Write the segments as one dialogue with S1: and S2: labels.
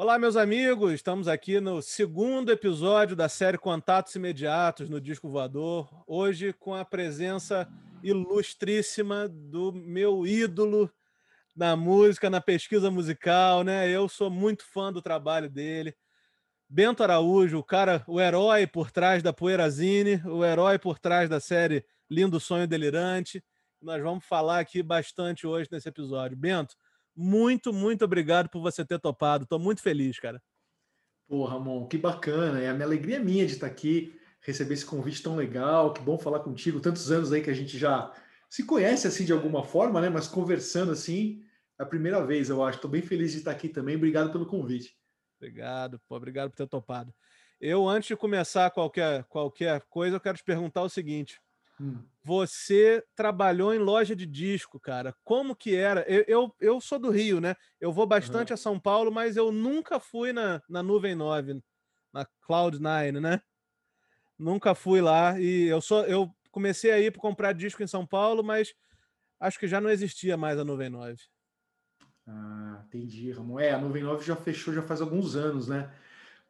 S1: Olá, meus amigos. Estamos aqui no segundo episódio da série Contatos Imediatos no Disco Voador. Hoje com a presença ilustríssima do meu ídolo na música, na pesquisa musical, né? Eu sou muito fã do trabalho dele. Bento Araújo, o cara, o herói por trás da Poeirazine, o herói por trás da série Lindo Sonho Delirante. Nós vamos falar aqui bastante hoje nesse episódio. Bento, muito, muito obrigado por você ter topado. Estou muito feliz, cara.
S2: Pô, Ramon, que bacana. É a minha alegria é minha de estar aqui, receber esse convite tão legal. Que bom falar contigo. Tantos anos aí que a gente já se conhece assim de alguma forma, né? Mas conversando assim, é a primeira vez, eu acho. Estou bem feliz de estar aqui também. Obrigado pelo convite.
S1: Obrigado, pô, obrigado por ter topado. Eu, antes de começar qualquer, qualquer coisa, eu quero te perguntar o seguinte. Hum. Você trabalhou em loja de disco, cara. Como que era? Eu, eu, eu sou do Rio, né? Eu vou bastante uhum. a São Paulo, mas eu nunca fui na, na Nuvem 9, na Cloud9, né? Nunca fui lá. E eu sou eu comecei a ir para comprar disco em São Paulo, mas acho que já não existia mais a Nuvem 9.
S2: Ah, entendi, Ramon. É, a Nuvem 9 já fechou já faz alguns anos, né?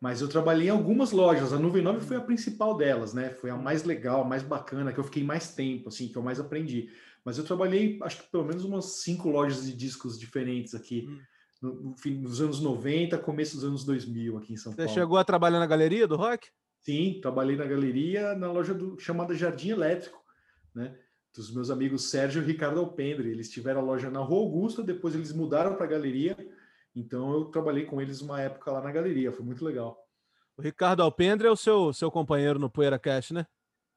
S2: Mas eu trabalhei em algumas lojas. A Nuvem 9 foi a principal delas, né? Foi a mais legal, a mais bacana, que eu fiquei mais tempo, assim, que eu mais aprendi. Mas eu trabalhei, acho que pelo menos umas cinco lojas de discos diferentes aqui. Hum. No, no, nos anos 90, começo dos anos 2000 aqui em São
S1: Você
S2: Paulo.
S1: Você chegou a trabalhar na galeria do rock?
S2: Sim, trabalhei na galeria, na loja do, chamada Jardim Elétrico, né? Dos meus amigos Sérgio e Ricardo Alpendre. Eles tiveram a loja na Rua Augusta, depois eles mudaram para a galeria então eu trabalhei com eles uma época lá na galeria, foi muito legal.
S1: O Ricardo Alpendre é o seu, seu companheiro no PoeiraCast, né?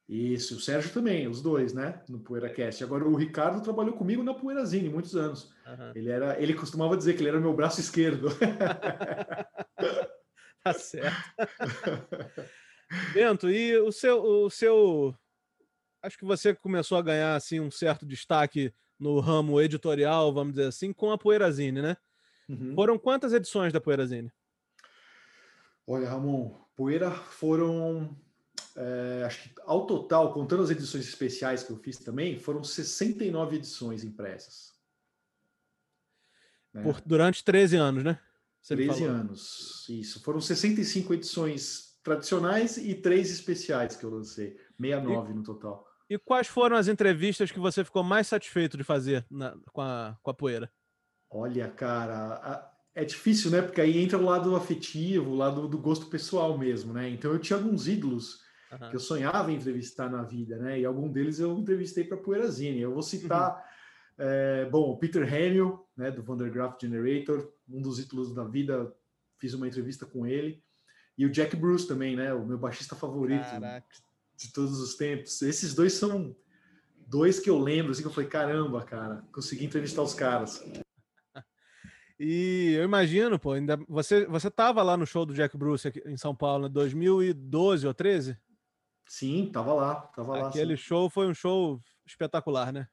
S2: Isso, o Sérgio também, os dois, né? No PoeiraCast. Agora o Ricardo trabalhou comigo na Poeirazine muitos anos. Uhum. Ele era, ele costumava dizer que ele era meu braço esquerdo.
S1: tá certo. Bento, e o seu, o seu, acho que você começou a ganhar assim um certo destaque no ramo editorial, vamos dizer assim, com a Poeirazine, né? Uhum. Foram quantas edições da Poeirazine?
S2: Olha, Ramon, Poeira foram, é, acho que ao total, contando as edições especiais que eu fiz também, foram 69 edições impressas.
S1: Né? Por, durante 13 anos, né?
S2: Você 13 anos, isso. Foram 65 edições tradicionais e três especiais que eu lancei, 69 e, no total.
S1: E quais foram as entrevistas que você ficou mais satisfeito de fazer na, com, a, com a Poeira?
S2: Olha, cara, é difícil, né? Porque aí entra o lado afetivo, o lado do gosto pessoal mesmo, né? Então eu tinha alguns ídolos uhum. que eu sonhava em entrevistar na vida, né? E algum deles eu entrevistei para Poeirazine. Eu vou citar, uhum. é, bom, o Peter Hamill, né? Do Vandergraaf Generator, um dos ídolos da vida. Fiz uma entrevista com ele. E o Jack Bruce também, né? O meu baixista favorito Caraca. de todos os tempos. Esses dois são dois que eu lembro, assim, que eu falei, caramba, cara, consegui entrevistar os caras.
S1: E eu imagino, pô, ainda você você estava lá no show do Jack Bruce aqui em São Paulo, em 2012 ou 13?
S2: Sim, tava lá, tava
S1: lá.
S2: Aquele
S1: show foi um show espetacular, né?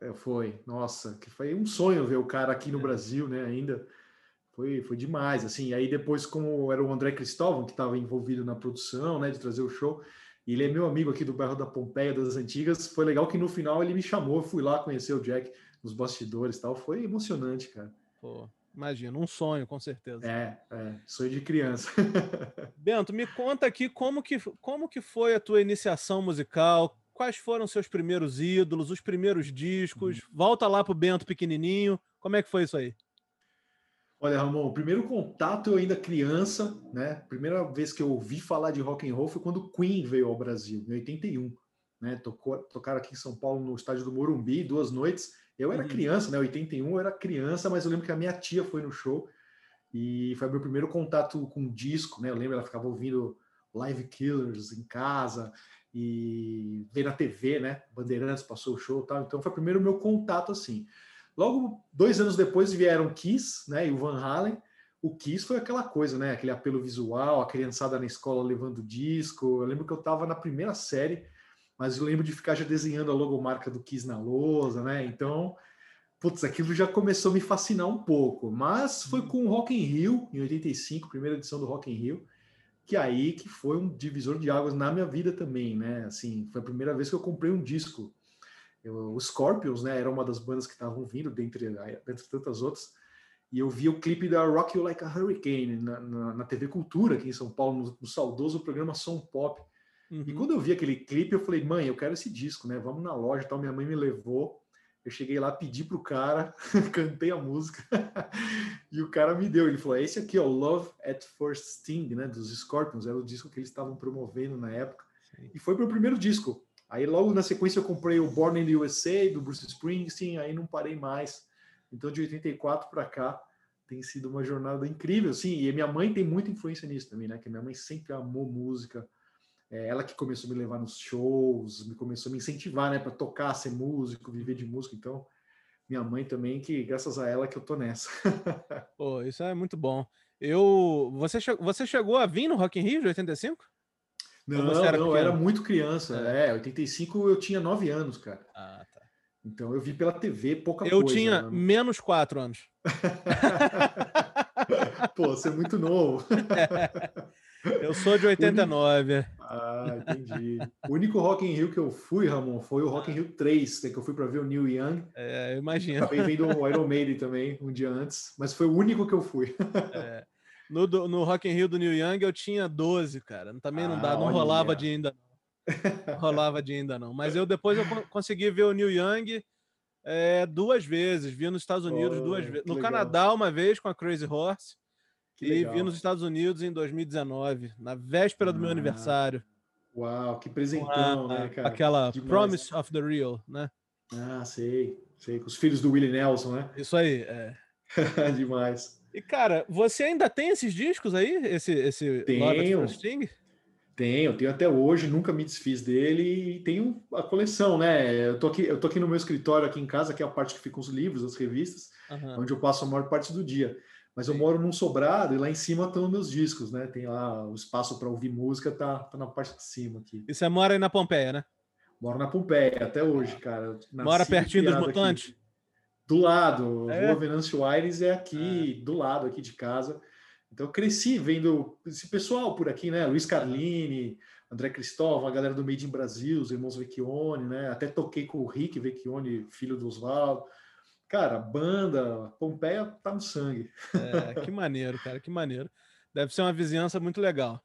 S2: É, foi, nossa, que foi um sonho ver o cara aqui no é. Brasil, né? Ainda foi, foi demais, assim. Aí depois, como era o André Cristóvão que estava envolvido na produção, né, de trazer o show, e ele é meu amigo aqui do bairro da Pompeia das Antigas. Foi legal que no final ele me chamou, eu fui lá conhecer o Jack nos bastidores, tal. Foi emocionante, cara.
S1: Pô, Imagina, um sonho, com certeza.
S2: É, é sonho de criança.
S1: Bento, me conta aqui como que, como que foi a tua iniciação musical, quais foram seus primeiros ídolos, os primeiros discos. Uhum. Volta lá pro Bento pequenininho, como é que foi isso aí?
S2: Olha, Ramon, o primeiro contato eu ainda criança, né? Primeira vez que eu ouvi falar de rock and roll foi quando Queen veio ao Brasil, em 81, né? Tocou, tocaram aqui em São Paulo no estádio do Morumbi, duas noites. Eu era uhum. criança, né? 81 eu era criança, mas eu lembro que a minha tia foi no show e foi meu primeiro contato com disco, né? Eu lembro ela ficava ouvindo Live Killers em casa e ver na TV, né? Bandeirantes passou o show, tal. Então foi o primeiro meu contato assim. Logo dois anos depois vieram Kiss, né? E o Van Halen. O Kiss foi aquela coisa, né? Aquele apelo visual, a criançada na escola levando disco. Eu lembro que eu estava na primeira série mas eu lembro de ficar já desenhando a logomarca do Kiss na lousa, né? Então, putz, aquilo já começou a me fascinar um pouco. Mas foi com o Rock in Rio, em 85, primeira edição do Rock in Rio, que aí que foi um divisor de águas na minha vida também, né? Assim, foi a primeira vez que eu comprei um disco. Eu, o Scorpions, né, era uma das bandas que estavam vindo, dentre, dentre tantas outras. e eu vi o clipe da Rock You Like a Hurricane na, na, na TV Cultura, aqui em São Paulo, no, no saudoso programa Som Pop. Uhum. E quando eu vi aquele clipe, eu falei, mãe, eu quero esse disco, né? Vamos na loja tal. Minha mãe me levou. Eu cheguei lá, pedi pro cara, cantei a música e o cara me deu. Ele falou: é esse aqui, ó, Love at First Sting, né? Dos Scorpions, era o disco que eles estavam promovendo na época. Sim. E foi meu primeiro disco. Aí logo na sequência eu comprei o Born in the USA do Bruce Springsteen, aí não parei mais. Então, de 84 para cá, tem sido uma jornada incrível, sim. E minha mãe tem muita influência nisso também, né? Que minha mãe sempre amou música. É ela que começou a me levar nos shows, me começou a me incentivar, né, para tocar, ser músico, viver de música. Então, minha mãe também, que graças a ela que eu tô nessa.
S1: Pô, isso é muito bom. Eu, você, che... você chegou a vir no Rock in Rio de 85?
S2: Não, era não, eu era muito criança. É. é, 85 eu tinha 9 anos, cara.
S1: Ah, tá.
S2: Então eu vi pela TV pouca
S1: eu
S2: coisa.
S1: Eu tinha né? menos 4 anos.
S2: Pô, você é muito novo.
S1: Eu sou de 89.
S2: Ah, entendi. O único Rock in Rio que eu fui, Ramon, foi o Rock in Rio 3, né, que eu fui para ver o Neil Young.
S1: É, imagino.
S2: Acabei vendo o Iron Maiden também, um dia antes, mas foi o único que eu fui.
S1: É. No, no Rock in Rio do Neil Young eu tinha 12, cara. Também não, ah, dá, não rolava de ainda não. rolava de ainda não. Mas eu depois eu consegui ver o Neil Young é, duas vezes. Vi nos Estados Unidos oh, duas vezes. No legal. Canadá uma vez com a Crazy Horse. Que e legal. vi nos Estados Unidos em 2019, na véspera ah, do meu ah. aniversário.
S2: Uau, que presentão,
S1: a,
S2: né, cara?
S1: Aquela Demais. Promise of the Real, né?
S2: Ah, sei, sei, com os filhos do Willie Nelson, né?
S1: Isso aí, é.
S2: Demais.
S1: E, cara, você ainda tem esses discos aí? Esse, esse
S2: tenho, Tenho, tenho até hoje, nunca me desfiz dele e tenho a coleção, né? Eu tô, aqui, eu tô aqui no meu escritório, aqui em casa, que é a parte que ficam os livros, as revistas, uhum. onde eu passo a maior parte do dia. Mas eu moro num sobrado e lá em cima estão meus discos, né? Tem lá o espaço para ouvir música, tá, tá na parte de cima aqui.
S1: E você mora aí na Pompeia, né?
S2: Moro na Pompeia até hoje, cara.
S1: Mora pertinho dos mutantes? Aqui.
S2: Do lado. É. Rua Venâncio Aires é aqui, é. do lado aqui de casa. Então eu cresci vendo esse pessoal por aqui, né? Luiz Carlini, André Cristóvão, a galera do Made in Brasil, os irmãos Vecchione, né? Até toquei com o Rick Vecchione, filho do Oswaldo. Cara, banda, Pompeia tá no sangue.
S1: É, que maneiro, cara, que maneiro. Deve ser uma vizinhança muito legal.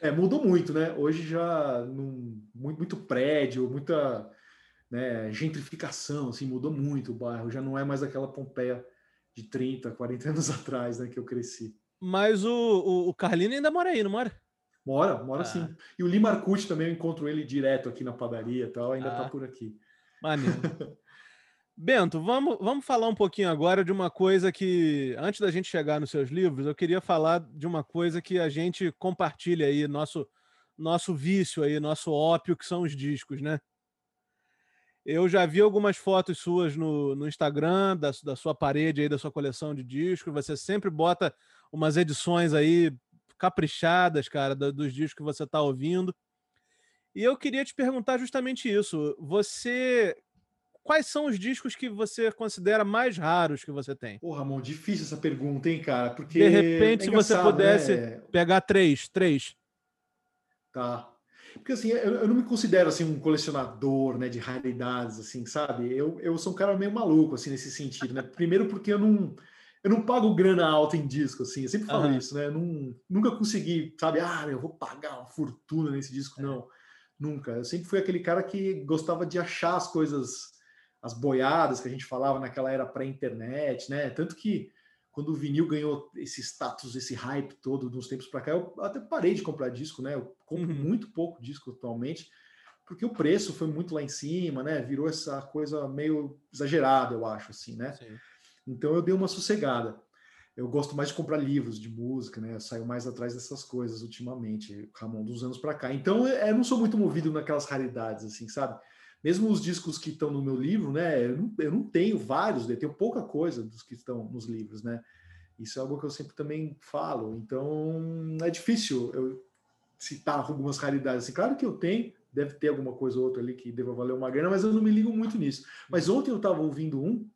S2: É, mudou muito, né? Hoje já num, muito, muito prédio, muita né, gentrificação, assim, mudou muito o bairro. Já não é mais aquela Pompeia de 30, 40 anos atrás, né, que eu cresci.
S1: Mas o, o, o Carlino ainda mora aí, não mora?
S2: Mora, mora ah. sim. E o Lima Arcute também, eu encontro ele direto aqui na padaria e tal, ainda tá ah. tá por aqui.
S1: Maneiro. Bento, vamos, vamos falar um pouquinho agora de uma coisa que, antes da gente chegar nos seus livros, eu queria falar de uma coisa que a gente compartilha aí, nosso, nosso vício aí, nosso ópio, que são os discos, né? Eu já vi algumas fotos suas no, no Instagram, da, da sua parede aí, da sua coleção de discos. Você sempre bota umas edições aí caprichadas, cara, dos discos que você está ouvindo. E eu queria te perguntar justamente isso. Você quais são os discos que você considera mais raros que você tem?
S2: Pô, Ramon, difícil essa pergunta, hein, cara? Porque
S1: de repente, é se você pudesse né? pegar três, três.
S2: Tá. Porque assim, eu, eu, não me considero assim um colecionador, né, de raridades, assim, sabe? Eu, eu sou um cara meio maluco assim nesse sentido, né? Primeiro porque eu não eu não pago grana alta em disco, assim. Eu sempre falo uhum. isso, né? Eu não, nunca consegui, sabe? Ah, eu vou pagar uma fortuna nesse disco, é. não. Nunca. Eu sempre fui aquele cara que gostava de achar as coisas as boiadas que a gente falava naquela era pré-internet, né? Tanto que quando o vinil ganhou esse status, esse hype todo dos tempos para cá, eu até parei de comprar disco, né? Eu compro uhum. muito pouco disco atualmente, porque o preço foi muito lá em cima, né? Virou essa coisa meio exagerada, eu acho, assim, né? Sim. Então eu dei uma sossegada. Eu gosto mais de comprar livros de música, né? Eu saio mais atrás dessas coisas ultimamente, Ramon, dos anos para cá. Então eu não sou muito movido naquelas raridades, assim, sabe? Mesmo os discos que estão no meu livro, né? Eu não, eu não tenho vários, eu tenho pouca coisa dos que estão nos livros, né? Isso é algo que eu sempre também falo. Então é difícil eu citar algumas raridades. Assim, claro que eu tenho, deve ter alguma coisa ou outra ali que deva valer uma grana, mas eu não me ligo muito nisso. Mas ontem eu estava ouvindo um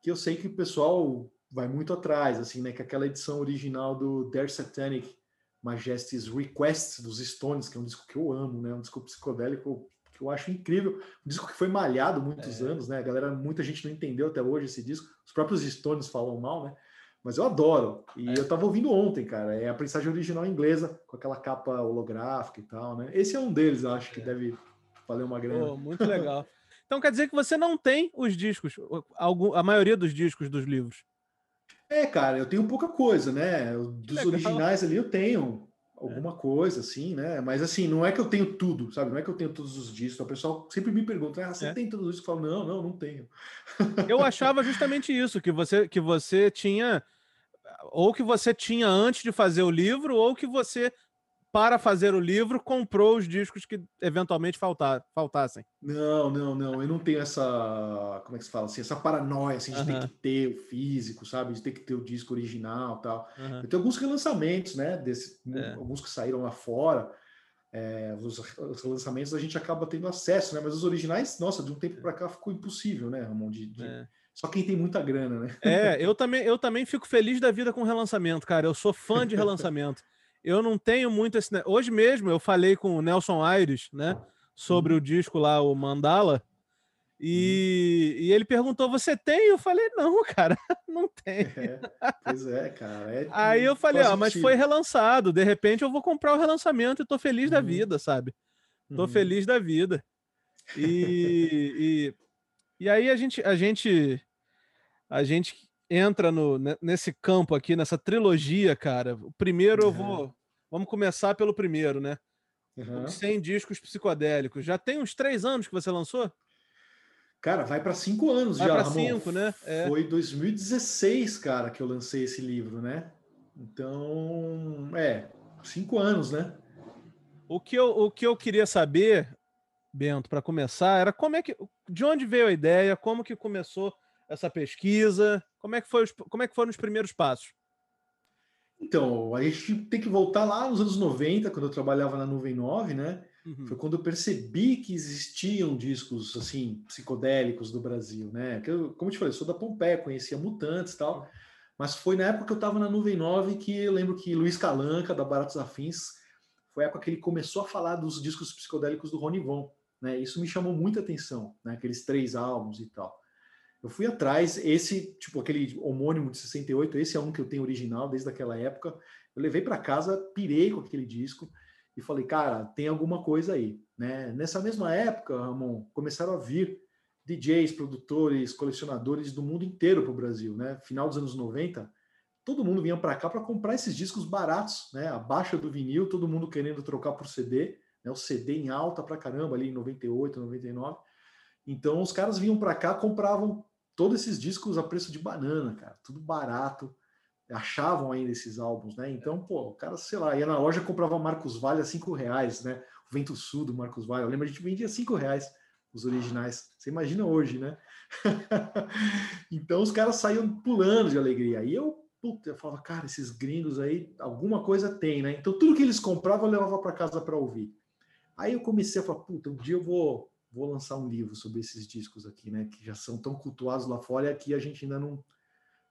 S2: que eu sei que o pessoal vai muito atrás, assim, né? Que é aquela edição original do Their Satanic Majesty's Requests dos Stones, que é um disco que eu amo, né? Um disco psicodélico que eu acho incrível. Um disco que foi malhado muitos é. anos, né? A galera, muita gente não entendeu até hoje esse disco. Os próprios Stones falam mal, né? Mas eu adoro. E é. eu tava ouvindo ontem, cara. É a prensagem original inglesa, com aquela capa holográfica e tal, né? Esse é um deles, acho que é. deve valer uma grana.
S1: Pô, muito legal. então quer dizer que você não tem os discos, a maioria dos discos dos livros.
S2: É, cara, eu tenho pouca coisa, né? Dos originais ali eu tenho alguma é. coisa, assim, né? Mas assim, não é que eu tenho tudo, sabe? Não é que eu tenho todos os discos. O pessoal sempre me pergunta, ah, você é. tem todos os discos? Eu falo, não, não, não tenho.
S1: Eu achava justamente isso, que você, que você tinha ou que você tinha antes de fazer o livro, ou que você, para fazer o livro, comprou os discos que eventualmente faltar, faltassem.
S2: Não, não, não. Eu não tenho essa. Como é que se fala? Assim, essa paranoia assim, de uh -huh. ter que ter o físico, sabe? De ter que ter o disco original tal. Uh -huh. Eu tenho alguns relançamentos, né? Desse, é. Alguns que saíram lá fora. É, os, os, lançamentos a gente acaba tendo acesso, né? Mas os originais, nossa, de um tempo para cá ficou impossível, né, Ramon? De, de... É só quem tem muita grana, né?
S1: É, eu também, eu também fico feliz da vida com relançamento, cara. Eu sou fã de relançamento. eu não tenho muito esse. Hoje mesmo eu falei com o Nelson Aires, né? Sobre uhum. o disco lá, o Mandala. E, uhum. e, ele perguntou: Você tem? Eu falei: Não, cara, não tem.
S2: É, pois é, cara. É
S1: Aí eu falei: Ó, mas foi relançado. De repente eu vou comprar o relançamento e tô feliz uhum. da vida, sabe? Tô uhum. feliz da vida. E, e, e aí a gente, a gente, a gente entra no, nesse campo aqui, nessa trilogia, cara. O primeiro uhum. eu vou. Vamos começar pelo primeiro, né? Uhum. Os 100 discos psicodélicos. Já tem uns três anos que você lançou?
S2: Cara, vai para cinco anos
S1: vai
S2: já.
S1: Vai para cinco, né?
S2: É. Foi 2016, cara, que eu lancei esse livro, né? Então, é, cinco anos, né?
S1: O que eu, o que eu queria saber Bento, para começar, era como é que, de onde veio a ideia, como que começou essa pesquisa, como é que foi, os, como é que foram os primeiros passos?
S2: Então, a gente tem que voltar lá nos anos 90, quando eu trabalhava na Nuvem 9, né? Uhum. Foi quando eu percebi que existiam discos assim psicodélicos do Brasil, né? Que eu, como eu te falei, eu sou da Pompeia, conhecia Mutantes e tal, mas foi na época que eu estava na Nuvem 9 que eu lembro que Luiz Calanca, da Baratos Afins, foi a época que ele começou a falar dos discos psicodélicos do Rony Von. Né? Isso me chamou muita atenção, né? aqueles três álbuns e tal. Eu fui atrás, esse, tipo, aquele homônimo de 68, esse é um que eu tenho original desde aquela época. Eu levei para casa, pirei com aquele disco e falei, cara, tem alguma coisa aí. Né? Nessa mesma época, Ramon, começaram a vir DJs, produtores, colecionadores do mundo inteiro para o Brasil. Né? Final dos anos 90, todo mundo vinha para cá para comprar esses discos baratos, né? abaixo do vinil, todo mundo querendo trocar por CD né, o CD em alta pra caramba ali em 98, 99. Então os caras vinham para cá, compravam todos esses discos a preço de banana, cara, tudo barato. Achavam ainda esses álbuns, né? Então, pô, o cara, sei lá, ia na loja comprava Marcos Vale a cinco reais, né? O Vento Sul do Marcos Vale. Eu lembro, a gente vendia cinco reais os originais. Você imagina hoje, né? então os caras saíam pulando de alegria. E eu, puta, eu falava, cara, esses gringos aí, alguma coisa tem, né? Então tudo que eles compravam eu levava para casa para ouvir. Aí eu comecei a falar, puta, um dia eu vou, vou lançar um livro sobre esses discos aqui, né? Que já são tão cultuados lá fora e aqui a gente ainda não,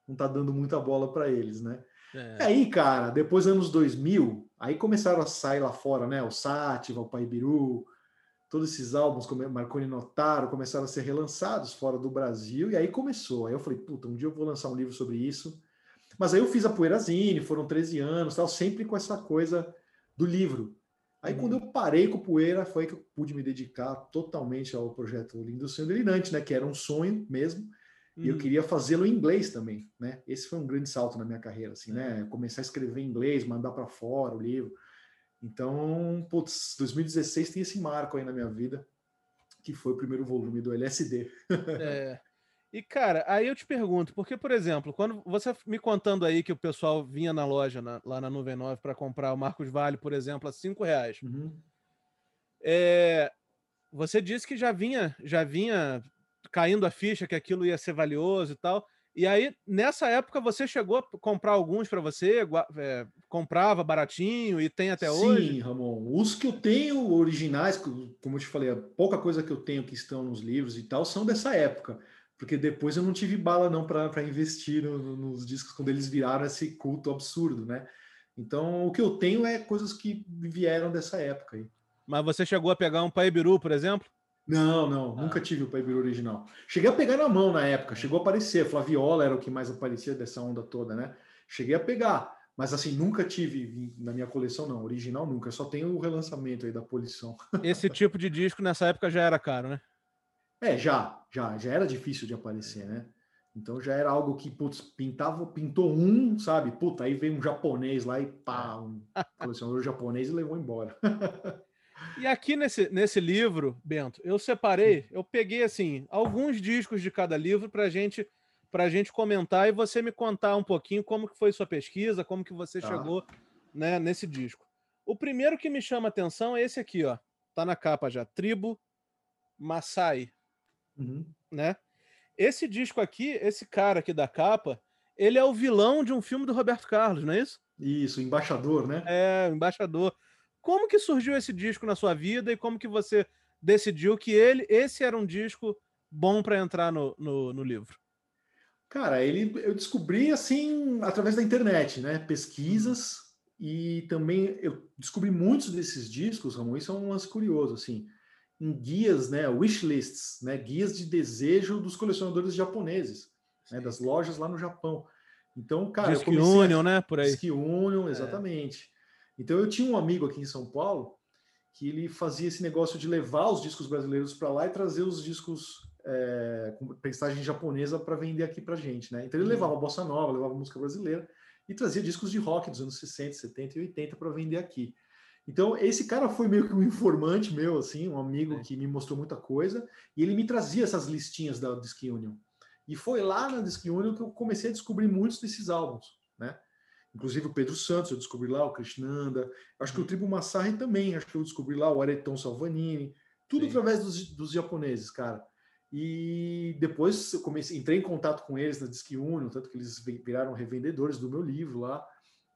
S2: não tá dando muita bola para eles, né? É. Aí, cara, depois anos 2000, aí começaram a sair lá fora, né? O Sátiva, o Paibiru, todos esses álbuns, como Marconi Notaro, começaram a ser relançados fora do Brasil, e aí começou. Aí eu falei, puta, um dia eu vou lançar um livro sobre isso. Mas aí eu fiz a Poeirazine, foram 13 anos, tal, sempre com essa coisa do livro. Aí, quando eu parei com poeira, foi que eu pude me dedicar totalmente ao projeto Lindo Sonho Delirante, né? Que era um sonho mesmo. E eu uhum. queria fazê-lo em inglês também, né? Esse foi um grande salto na minha carreira, assim, né? Começar a escrever em inglês, mandar para fora o livro. Então, putz, 2016 tem esse marco aí na minha vida, que foi o primeiro volume do LSD.
S1: É. E, cara, aí eu te pergunto, porque, por exemplo, quando você me contando aí que o pessoal vinha na loja, na, lá na Nuvem 9, para comprar o Marcos Vale, por exemplo, a cinco reais. Uhum. É, você disse que já vinha, já vinha caindo a ficha que aquilo ia ser valioso e tal. E aí, nessa época, você chegou a comprar alguns para você, é, comprava baratinho e tem até
S2: Sim,
S1: hoje?
S2: Sim, Ramon. Os que eu tenho originais, como eu te falei, a pouca coisa que eu tenho que estão nos livros e tal, são dessa época porque depois eu não tive bala não para investir no, no, nos discos quando eles viraram esse culto absurdo, né? Então o que eu tenho é coisas que vieram dessa época aí.
S1: Mas você chegou a pegar um Paibiru, por exemplo?
S2: Não, não, ah. nunca tive o Paibiru original. Cheguei a pegar na mão na época, chegou a aparecer. Flaviola era o que mais aparecia dessa onda toda, né? Cheguei a pegar, mas assim, nunca tive na minha coleção, não. Original nunca, só tenho o relançamento aí da Polição.
S1: Esse tipo de disco nessa época já era caro, né?
S2: É, já, já, já era difícil de aparecer, né? Então já era algo que, putz, pintava, pintou um, sabe? Puta, aí veio um japonês lá e pá, um colecionador japonês e levou embora.
S1: E aqui nesse, nesse livro, Bento, eu separei, eu peguei assim alguns discos de cada livro para gente para gente comentar e você me contar um pouquinho como que foi sua pesquisa, como que você tá. chegou né, nesse disco. O primeiro que me chama atenção é esse aqui, ó. Tá na capa já, Tribo Maasai, uhum. né? Esse disco aqui, esse cara aqui da capa, ele é o vilão de um filme do Roberto Carlos, não é isso?
S2: Isso, embaixador, né?
S1: É, embaixador. Como que surgiu esse disco na sua vida e como que você decidiu que ele, esse era um disco bom para entrar no, no, no, livro?
S2: Cara, ele eu descobri assim através da internet, né? Pesquisas e também eu descobri muitos desses discos, Ramon. Isso é um lance curioso, assim, em guias, né? Wishlists, né? Guias de desejo dos colecionadores japoneses, né? Das lojas lá no Japão. Então, cara,
S1: Disque Union, a... né? Por aí.
S2: Disque Union, é. exatamente. É. Então eu tinha um amigo aqui em São Paulo que ele fazia esse negócio de levar os discos brasileiros para lá e trazer os discos é, com prestagem japonesa para vender aqui para gente, né? Então ele uhum. levava bossa nova, levava música brasileira e trazia discos de rock dos anos 60, 70 e 80 para vender aqui. Então esse cara foi meio que um informante meu, assim, um amigo é. que me mostrou muita coisa e ele me trazia essas listinhas da Disc Union. E foi lá na Disc Union que eu comecei a descobrir muitos desses álbuns, né? Inclusive o Pedro Santos eu descobri lá, o Krishnanda. Acho que o uhum. Tribo Massari também, acho que eu descobri lá, o Areton Salvanini. Tudo Sim. através dos, dos, japoneses, cara. E depois eu comecei, entrei em contato com eles na Disc Union, tanto que eles viraram revendedores do meu livro lá,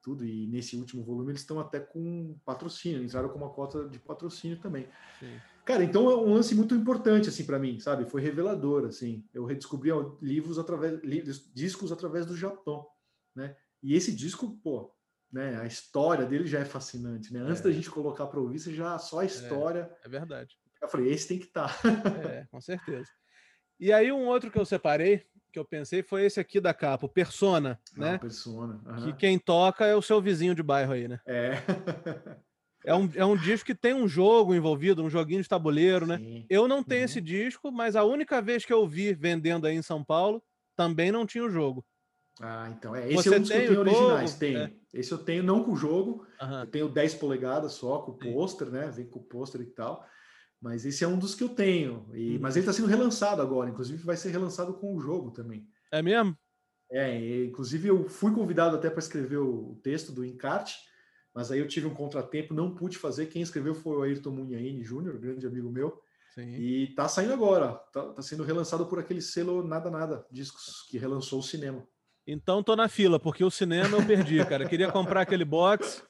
S2: tudo. E nesse último volume eles estão até com patrocínio, entraram com uma cota de patrocínio também. Sim. Cara, então é um lance muito importante assim para mim, sabe? Foi revelador assim. Eu redescobri livros através discos através do Japão, né? E esse disco, pô, né, a história dele já é fascinante, né? Antes é. da gente colocar para ouvir, você já só a é, história.
S1: É, é, verdade.
S2: Eu falei, esse tem que estar.
S1: Tá. é, com certeza. E aí um outro que eu separei, que eu pensei, foi esse aqui da capa, o Persona, ah, né?
S2: Persona.
S1: Uhum. Que quem toca é o seu vizinho de bairro aí, né?
S2: É.
S1: É um, é um disco que tem um jogo envolvido, um joguinho de tabuleiro, né? Sim. né? Eu não tenho uhum. esse disco, mas a única vez que eu vi vendendo aí em São Paulo, também não tinha o jogo.
S2: Ah, então é. Esse Você é um dos que eu tenho originais. Tenho. É. Esse eu tenho não com o jogo. Uhum. Eu tenho 10 polegadas só, com o pôster, né? Vem com o pôster e tal. Mas esse é um dos que eu tenho. E, uhum. Mas ele está sendo relançado agora. Inclusive, vai ser relançado com o jogo também.
S1: É mesmo?
S2: É, e, inclusive eu fui convidado até para escrever o texto do encarte, mas aí eu tive um contratempo, não pude fazer. Quem escreveu foi o Ayrton Munhaine Júnior, grande amigo meu. Sim. E tá saindo agora, tá, tá, sendo relançado por aquele selo Nada Nada Discos, que relançou o cinema.
S1: Então tô na fila, porque o cinema eu perdi, cara. Queria comprar aquele box,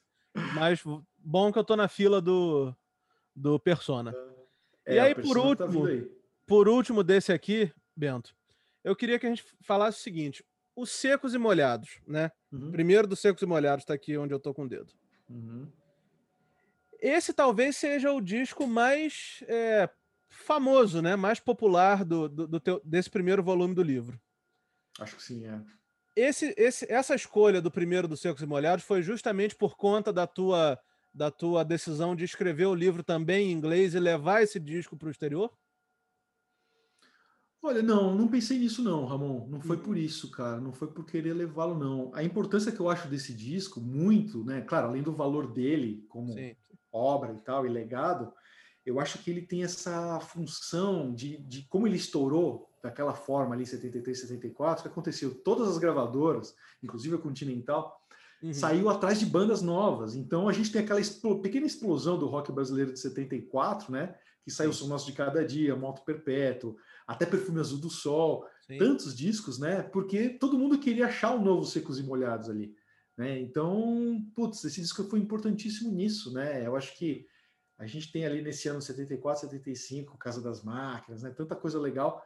S1: mas bom que eu tô na fila do, do Persona. É, e aí, por tá último, tá aí. por último desse aqui, Bento, eu queria que a gente falasse o seguinte: os secos e molhados, né? Uhum. Primeiro dos secos e molhados está aqui onde eu tô com o dedo. Uhum. Esse talvez seja o disco mais é, famoso, né? Mais popular do, do, do teu, desse primeiro volume do livro.
S2: Acho que sim, é
S1: esse, esse, essa escolha do primeiro dos Secos e Molhados foi justamente por conta da tua, da tua decisão de escrever o livro também em inglês e levar esse disco para o exterior?
S2: Olha, não, não pensei nisso não, Ramon. Não foi por uhum. isso, cara. Não foi por querer levá-lo, não. A importância que eu acho desse disco, muito, né? Claro, além do valor dele como Sim. obra e tal, e legado, eu acho que ele tem essa função de, de como ele estourou daquela forma ali, 73, 74, que aconteceu? Todas as gravadoras, inclusive a Continental, uhum. saiu atrás de bandas novas. Então a gente tem aquela pequena explosão do rock brasileiro de 74, né? Que saiu o Som Nosso de Cada Dia, Moto Perpétuo, até Perfume Azul do Sol, Sim. tantos discos, né? Porque todo mundo queria achar o novo Secos e Molhados ali. Né? Então, putz, esse disco foi importantíssimo nisso, né? Eu acho que a gente tem ali nesse ano 74, 75, Casa das Máquinas, né? Tanta coisa legal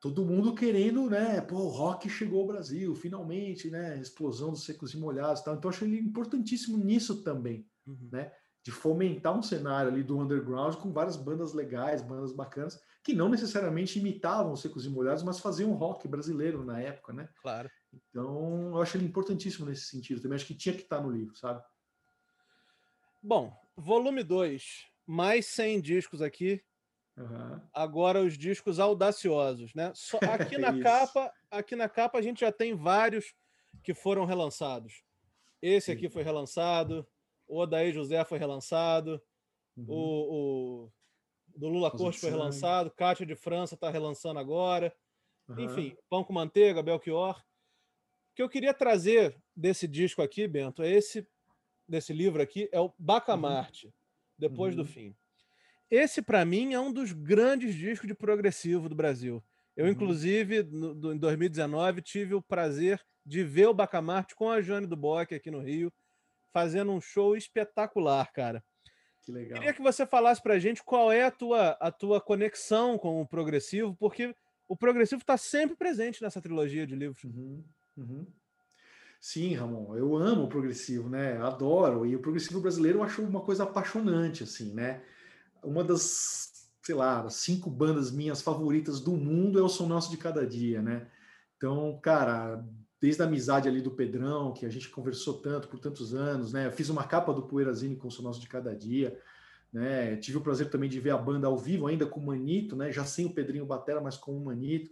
S2: todo mundo querendo, né? Pô, o rock chegou ao Brasil, finalmente, né? Explosão dos secos e molhados, tal. Então, eu acho ele importantíssimo nisso também, uhum. né? de fomentar um cenário ali do underground com várias bandas legais, bandas bacanas, que não necessariamente imitavam os Secos e Molhados, mas faziam rock brasileiro na época, né?
S1: Claro.
S2: Então, eu acho ele importantíssimo nesse sentido. Também acho que tinha que estar no livro, sabe?
S1: Bom, volume 2, mais 100 discos aqui. Uhum. Agora os discos audaciosos, né? Só aqui na capa, aqui na capa a gente já tem vários que foram relançados. Esse aqui foi relançado, o Odaí José foi relançado, uhum. o, o, do Lula Corte foi relançado, Cátia de França está relançando agora. Uhum. Enfim, Pão com Manteiga, Belchior. O que eu queria trazer desse disco aqui, Bento, é esse desse livro aqui, é o Bacamarte, uhum. Depois do uhum. Fim. Esse, para mim, é um dos grandes discos de progressivo do Brasil. Eu, uhum. inclusive, no, em 2019, tive o prazer de ver o Bacamarte com a Jane Duboc aqui no Rio, fazendo um show espetacular, cara.
S2: Que legal.
S1: Queria que você falasse pra gente qual é a tua, a tua conexão com o progressivo, porque o progressivo está sempre presente nessa trilogia de livros.
S2: Uhum, uhum. Sim, Ramon, eu amo o progressivo, né? Adoro. E o progressivo brasileiro eu acho uma coisa apaixonante, assim, né? Uma das, sei lá, cinco bandas minhas favoritas do mundo é o Som Nosso de Cada Dia, né? Então, cara, desde a amizade ali do Pedrão, que a gente conversou tanto por tantos anos, né? Eu fiz uma capa do Poeirazine com o Som Nosso de Cada Dia, né? Tive o prazer também de ver a banda ao vivo, ainda com o Manito, né? Já sem o Pedrinho Batera, mas com o Manito.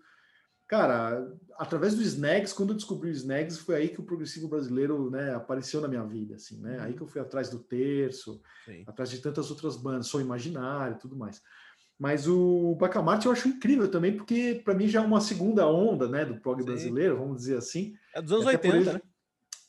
S2: Cara, através do Snags, quando eu descobri o Snags, foi aí que o progressivo brasileiro né, apareceu na minha vida, assim, né? Aí que eu fui atrás do Terço, Sim. atrás de tantas outras bandas, Sou Imaginário e tudo mais. Mas o Bacamarte eu acho incrível também, porque para mim já é uma segunda onda, né, do prog Sim. brasileiro, vamos dizer assim.
S1: É dos anos 80, ele, né?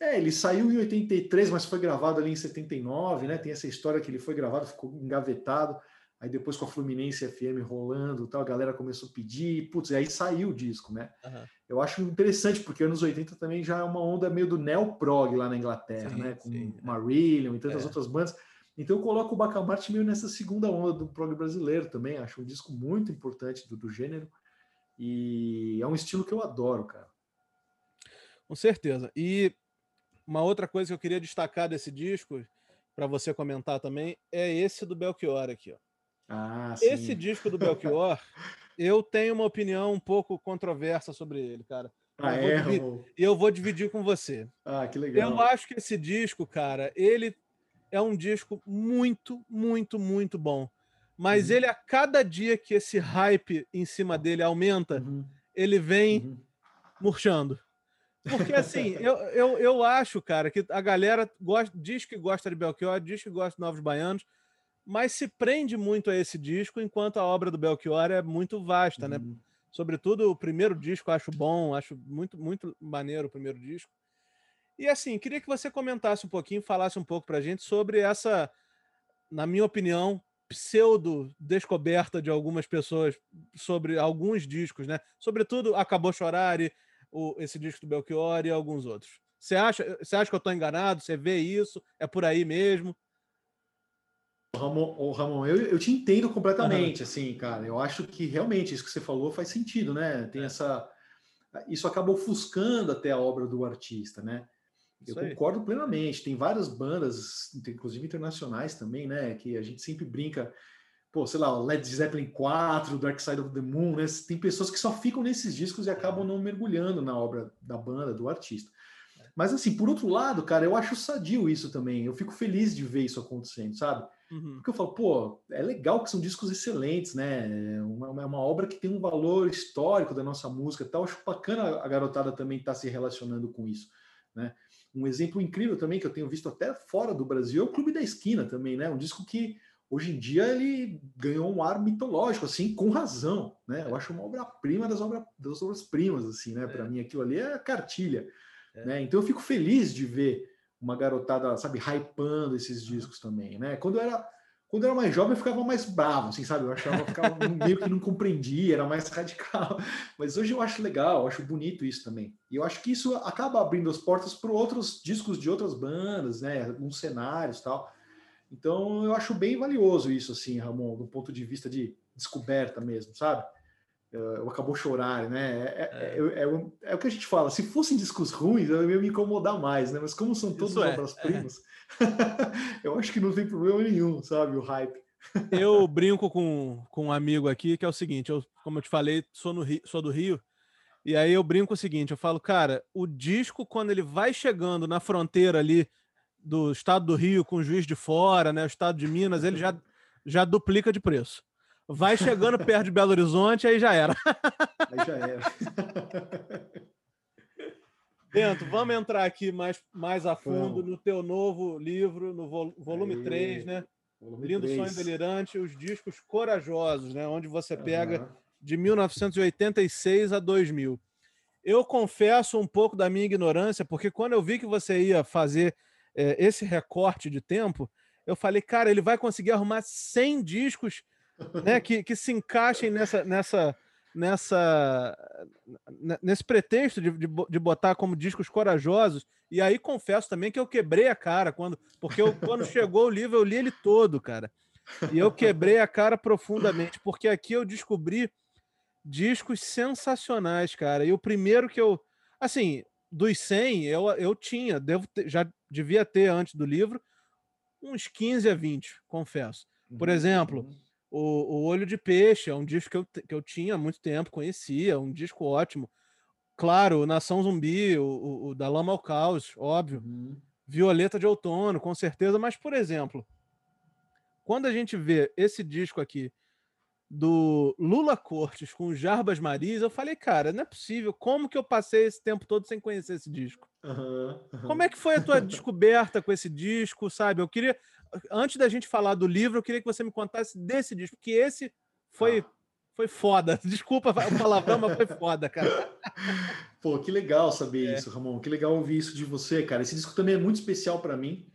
S2: É, ele saiu em 83, mas foi gravado ali em 79, né? Tem essa história que ele foi gravado, ficou engavetado. Aí depois com a Fluminense FM rolando, tal, a galera começou a pedir, putz, aí saiu o disco, né? Uhum. Eu acho interessante, porque anos 80 também já é uma onda meio do neo-prog lá na Inglaterra, sim, né? Com sim, é. Marillion e tantas é. outras bandas. Então eu coloco o Bacamarte meio nessa segunda onda do prog brasileiro também. Acho um disco muito importante do, do gênero. E é um estilo que eu adoro, cara.
S1: Com certeza. E uma outra coisa que eu queria destacar desse disco, para você comentar também, é esse do Belchior aqui, ó.
S2: Ah,
S1: Esse disco do Belchior, eu tenho uma opinião um pouco controversa sobre ele, cara.
S2: Ah, eu, é,
S1: vou eu vou dividir com você.
S2: Ah, que legal.
S1: Eu acho que esse disco, cara, ele é um disco muito, muito, muito bom. Mas uhum. ele, a cada dia que esse hype em cima dele aumenta, uhum. ele vem uhum. murchando. Porque, assim, eu, eu, eu acho, cara, que a galera gosta, diz que gosta de Belchior, diz que gosta de Novos Baianos, mas se prende muito a esse disco, enquanto a obra do Belchior é muito vasta, né? uhum. né? Sobretudo o primeiro disco, acho bom, acho muito, muito maneiro o primeiro disco. E assim, queria que você comentasse um pouquinho, falasse um pouco pra gente sobre essa, na minha opinião, pseudo descoberta de algumas pessoas sobre alguns discos, né? Sobretudo Acabou Chorar e o, esse disco do Belchior e alguns outros. Você acha, você acha que eu estou enganado? Você vê isso? É por aí mesmo?
S2: Ramon, Ramon eu, eu te entendo completamente, uhum. assim, cara. Eu acho que realmente isso que você falou faz sentido, né? Tem é. essa. Isso acaba ofuscando até a obra do artista, né? Eu concordo plenamente. Tem várias bandas, inclusive internacionais também, né? Que a gente sempre brinca. Pô, sei lá, Led Zeppelin 4, Dark Side of the Moon, né? Tem pessoas que só ficam nesses discos e acabam não mergulhando na obra da banda, do artista. Mas assim, por outro lado, cara, eu acho sadio isso também. Eu fico feliz de ver isso acontecendo, sabe? Uhum. Porque eu falo, pô, é legal que são discos excelentes, né? É uma, é uma obra que tem um valor histórico da nossa música e tal. Acho bacana a garotada também estar tá se relacionando com isso, né? Um exemplo incrível também que eu tenho visto até fora do Brasil é o Clube da Esquina também, né? Um disco que hoje em dia ele ganhou um ar mitológico, assim, com razão, né? Eu acho uma obra-prima das, obra, das obras-primas, assim, né? Para é. mim aquilo ali é cartilha, é. né? Então eu fico feliz de ver uma garotada, sabe, hypando esses discos também, né? Quando eu era quando eu era mais jovem, eu ficava mais bravo, assim, sabe? Eu achava, eu ficava meio que não compreendia, era mais radical. Mas hoje eu acho legal, eu acho bonito isso também. E eu acho que isso acaba abrindo as portas para outros discos de outras bandas, né? Alguns cenários tal. Então eu acho bem valioso isso, assim, Ramon, do ponto de vista de descoberta mesmo, sabe? Uh, acabou chorar, né? É, é. É, é, o que a gente fala. Se fossem discos ruins, eu ia me incomodar mais, né? Mas como são todos obras-primas, eu acho que não tem problema nenhum, sabe? O hype.
S1: Eu brinco com, com um amigo aqui que é o seguinte: eu, como eu te falei, sou, no Rio, sou do Rio. E aí eu brinco o seguinte: eu falo, cara, o disco, quando ele vai chegando na fronteira ali do estado do Rio com o juiz de fora, né? O estado de Minas, ele já, já duplica de preço. Vai chegando perto de Belo Horizonte, aí já era.
S2: Aí já era.
S1: Bento, vamos entrar aqui mais, mais a fundo vamos. no teu novo livro, no volume aí. 3, né? Volume Lindo 3. Sonho Delirante, os discos corajosos, né? Onde você pega uhum. de 1986 a 2000. Eu confesso um pouco da minha ignorância, porque quando eu vi que você ia fazer é, esse recorte de tempo, eu falei, cara, ele vai conseguir arrumar 100 discos né, que, que se encaixem nessa, nessa, nessa, nesse pretexto de, de, de, botar como discos corajosos. E aí confesso também que eu quebrei a cara quando, porque eu, quando chegou o livro eu li ele todo, cara. E eu quebrei a cara profundamente, porque aqui eu descobri discos sensacionais, cara. E o primeiro que eu, assim, dos 100, eu, eu tinha, devo ter, já devia ter antes do livro, uns 15 a 20, confesso. Por uhum, exemplo, uhum. O, o Olho de Peixe é um disco que eu, que eu tinha há muito tempo, conhecia, um disco ótimo. Claro, Nação Zumbi, o, o, o da Lama ao Caos, óbvio. Uhum. Violeta de Outono, com certeza. Mas, por exemplo, quando a gente vê esse disco aqui, do Lula Cortes com Jarbas Maris, eu falei, cara, não é possível. Como que eu passei esse tempo todo sem conhecer esse disco? Uhum, uhum. Como é que foi a tua descoberta com esse disco, sabe? Eu queria, antes da gente falar do livro, eu queria que você me contasse desse disco, porque esse foi, ah. foi foda. Desculpa o palavrão, mas foi foda, cara.
S2: Pô, que legal saber é. isso, Ramon. Que legal ouvir isso de você, cara. Esse disco também é muito especial para mim,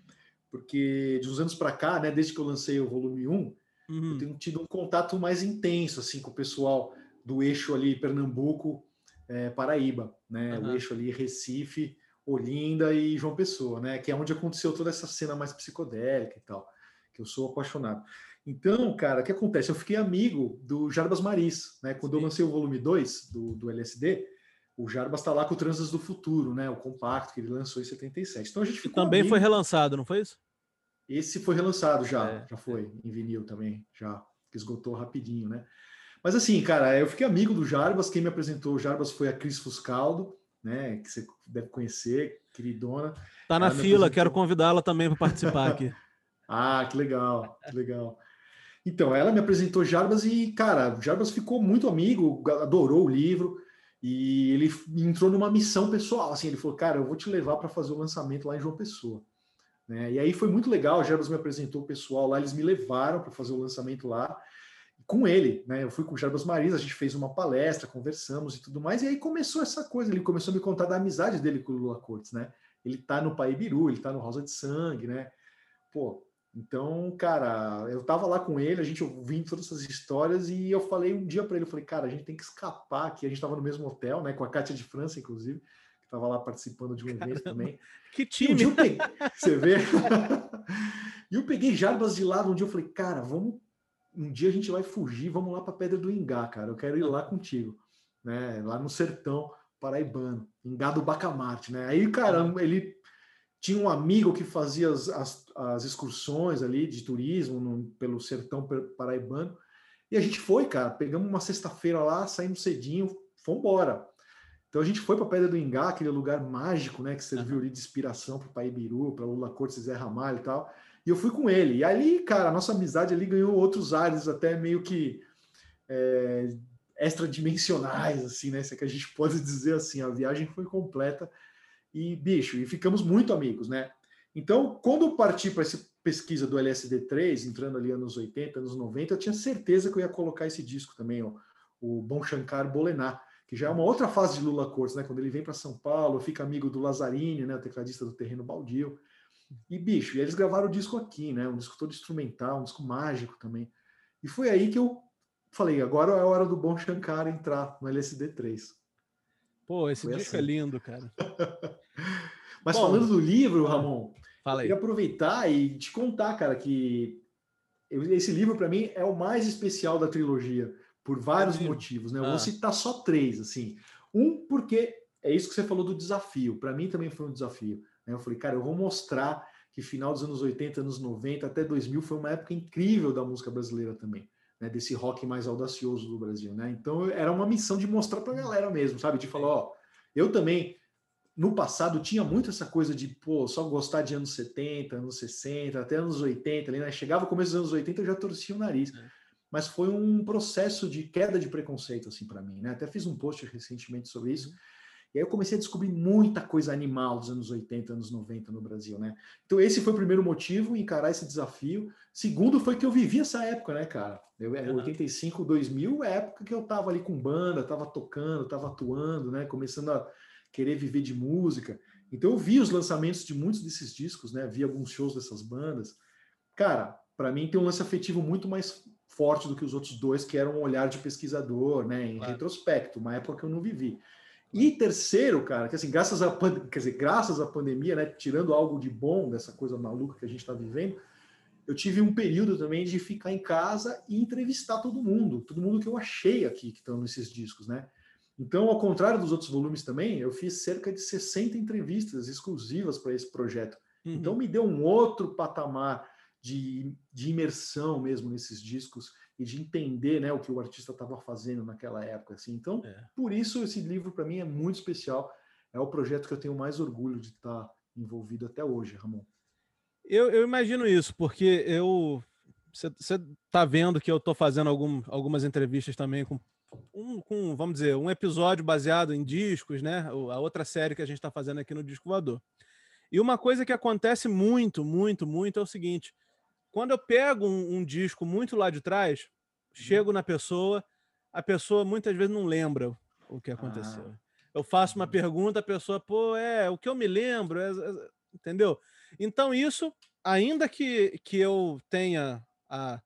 S2: porque de uns anos para cá, né, desde que eu lancei o volume 1, Uhum. Eu tenho tido um contato mais intenso assim com o pessoal do eixo ali Pernambuco, é, Paraíba, né? Uhum. O eixo ali Recife, Olinda e João Pessoa, né? Que é onde aconteceu toda essa cena mais psicodélica e tal, que eu sou apaixonado. Então, cara, o que acontece? Eu fiquei amigo do Jarbas Maris, né? Quando Sim. eu lancei o volume 2 do, do LSD, o Jarbas está lá com o Transas do Futuro, né? O compacto que ele lançou em 77. Então a gente ficou.
S1: E também amigo. foi relançado, não foi isso?
S2: Esse foi relançado já, é. já foi em vinil também, já que esgotou rapidinho, né? Mas assim, cara, eu fiquei amigo do Jarbas. Quem me apresentou o Jarbas foi a Cris Fuscaldo, né? Que você deve conhecer, queridona.
S1: Tá na fila, quero convidá-la também para participar aqui.
S2: ah, que legal, que legal. Então, ela me apresentou Jarbas e, cara, Jarbas ficou muito amigo, adorou o livro e ele entrou numa missão pessoal. Assim, ele falou, cara, eu vou te levar para fazer o lançamento lá em João Pessoa. Né? E aí foi muito legal, o Jarbas me apresentou o pessoal lá, eles me levaram para fazer o lançamento lá com ele, né? Eu fui com o Jarbas Maris, a gente fez uma palestra, conversamos e tudo mais, e aí começou essa coisa, ele começou a me contar da amizade dele com o Lula Cortes, né? Ele tá no Pai Biru, ele tá no Rosa de Sangue, né? Pô, então, cara, eu tava lá com ele, a gente ouvindo todas essas histórias, e eu falei um dia para ele, eu falei, cara, a gente tem que escapar aqui, a gente tava no mesmo hotel, né? Com a Cátia de França, inclusive, estava lá participando de um evento também.
S1: Que time! Um
S2: peguei, você vê? e eu peguei Jarbas de lado um dia, eu falei, cara, vamos. Um dia a gente vai fugir, vamos lá para Pedra do Ingá, cara. Eu quero ir lá contigo, né? Lá no sertão paraibano, Ingá do Bacamarte, né? Aí, cara, ele tinha um amigo que fazia as, as, as excursões ali de turismo no, pelo sertão paraibano. E a gente foi, cara. Pegamos uma sexta-feira lá, saímos cedinho, fomos embora. Então a gente foi para a Pedra do Ingá, aquele lugar mágico, né, que serviu ali de inspiração para o Pai Biru, para Lula Cortes e Zé Ramalho e tal. E eu fui com ele. E ali, cara, a nossa amizade ali ganhou outros ares, até meio que é, extradimensionais, assim, né? Se é que a gente pode dizer assim. A viagem foi completa e, bicho, e ficamos muito amigos, né? Então, quando eu parti para essa pesquisa do LSD3, entrando ali anos 80, anos 90, eu tinha certeza que eu ia colocar esse disco também, ó, o Bom Shankar Bolená que já é uma outra fase de Lula Cortes, né? Quando ele vem para São Paulo, fica amigo do Lazzarini, né? O tecladista do Terreno Baldio. E, bicho, e eles gravaram o disco aqui, né? Um disco todo instrumental, um disco mágico também. E foi aí que eu falei, agora é a hora do Bom Shankar entrar no LSD3.
S1: Pô, esse foi disco é assim. é lindo, cara.
S2: Mas Bom, falando do livro, Ramon, fala aí. eu queria aproveitar e te contar, cara, que esse livro para mim é o mais especial da trilogia por vários motivos, né? Eu ah. vou citar só três, assim. Um, porque é isso que você falou do desafio. Para mim também foi um desafio. Eu falei, cara, eu vou mostrar que final dos anos 80, anos 90, até 2000 foi uma época incrível da música brasileira também. Né, desse rock mais audacioso do Brasil, né? Então era uma missão de mostrar para a galera mesmo, sabe? De falar, ó, eu também no passado tinha muito essa coisa de, pô, só gostar de anos 70, anos 60, até anos 80, ali, né? Chegava o começo dos anos 80, eu já torcia o nariz. É. Mas foi um processo de queda de preconceito, assim, para mim, né? Até fiz um post recentemente sobre isso. E aí eu comecei a descobrir muita coisa animal dos anos 80, anos 90 no Brasil, né? Então esse foi o primeiro motivo, encarar esse desafio. Segundo foi que eu vivi essa época, né, cara? Eu, uhum. 85, 2000, é época que eu tava ali com banda, tava tocando, tava atuando, né? Começando a querer viver de música. Então eu vi os lançamentos de muitos desses discos, né? Vi alguns shows dessas bandas. Cara, para mim tem um lance afetivo muito mais forte do que os outros dois, que eram um olhar de pesquisador, né? Em claro. retrospecto, uma época que eu não vivi. E terceiro, cara, que assim, graças a quer dizer, graças à pandemia, né, tirando algo de bom dessa coisa maluca que a gente está vivendo, eu tive um período também de ficar em casa e entrevistar todo mundo, todo mundo que eu achei aqui que estão nesses discos, né? Então, ao contrário dos outros volumes também, eu fiz cerca de 60 entrevistas exclusivas para esse projeto. Uhum. Então, me deu um outro patamar de, de imersão mesmo nesses discos e de entender né, o que o artista estava fazendo naquela época. Assim. Então, é. por isso, esse livro para mim é muito especial. É o projeto que eu tenho mais orgulho de estar envolvido até hoje, Ramon.
S1: Eu, eu imagino isso, porque eu. Você está vendo que eu estou fazendo algum, algumas entrevistas também com um, com, vamos dizer, um episódio baseado em discos, né? A outra série que a gente está fazendo aqui no Disco Voador. E uma coisa que acontece muito, muito, muito é o seguinte: quando eu pego um, um disco muito lá de trás, uhum. chego na pessoa, a pessoa muitas vezes não lembra o que aconteceu. Ah. Eu faço uma uhum. pergunta, a pessoa, pô, é o que eu me lembro, é, é, entendeu? Então, isso, ainda que, que eu tenha a.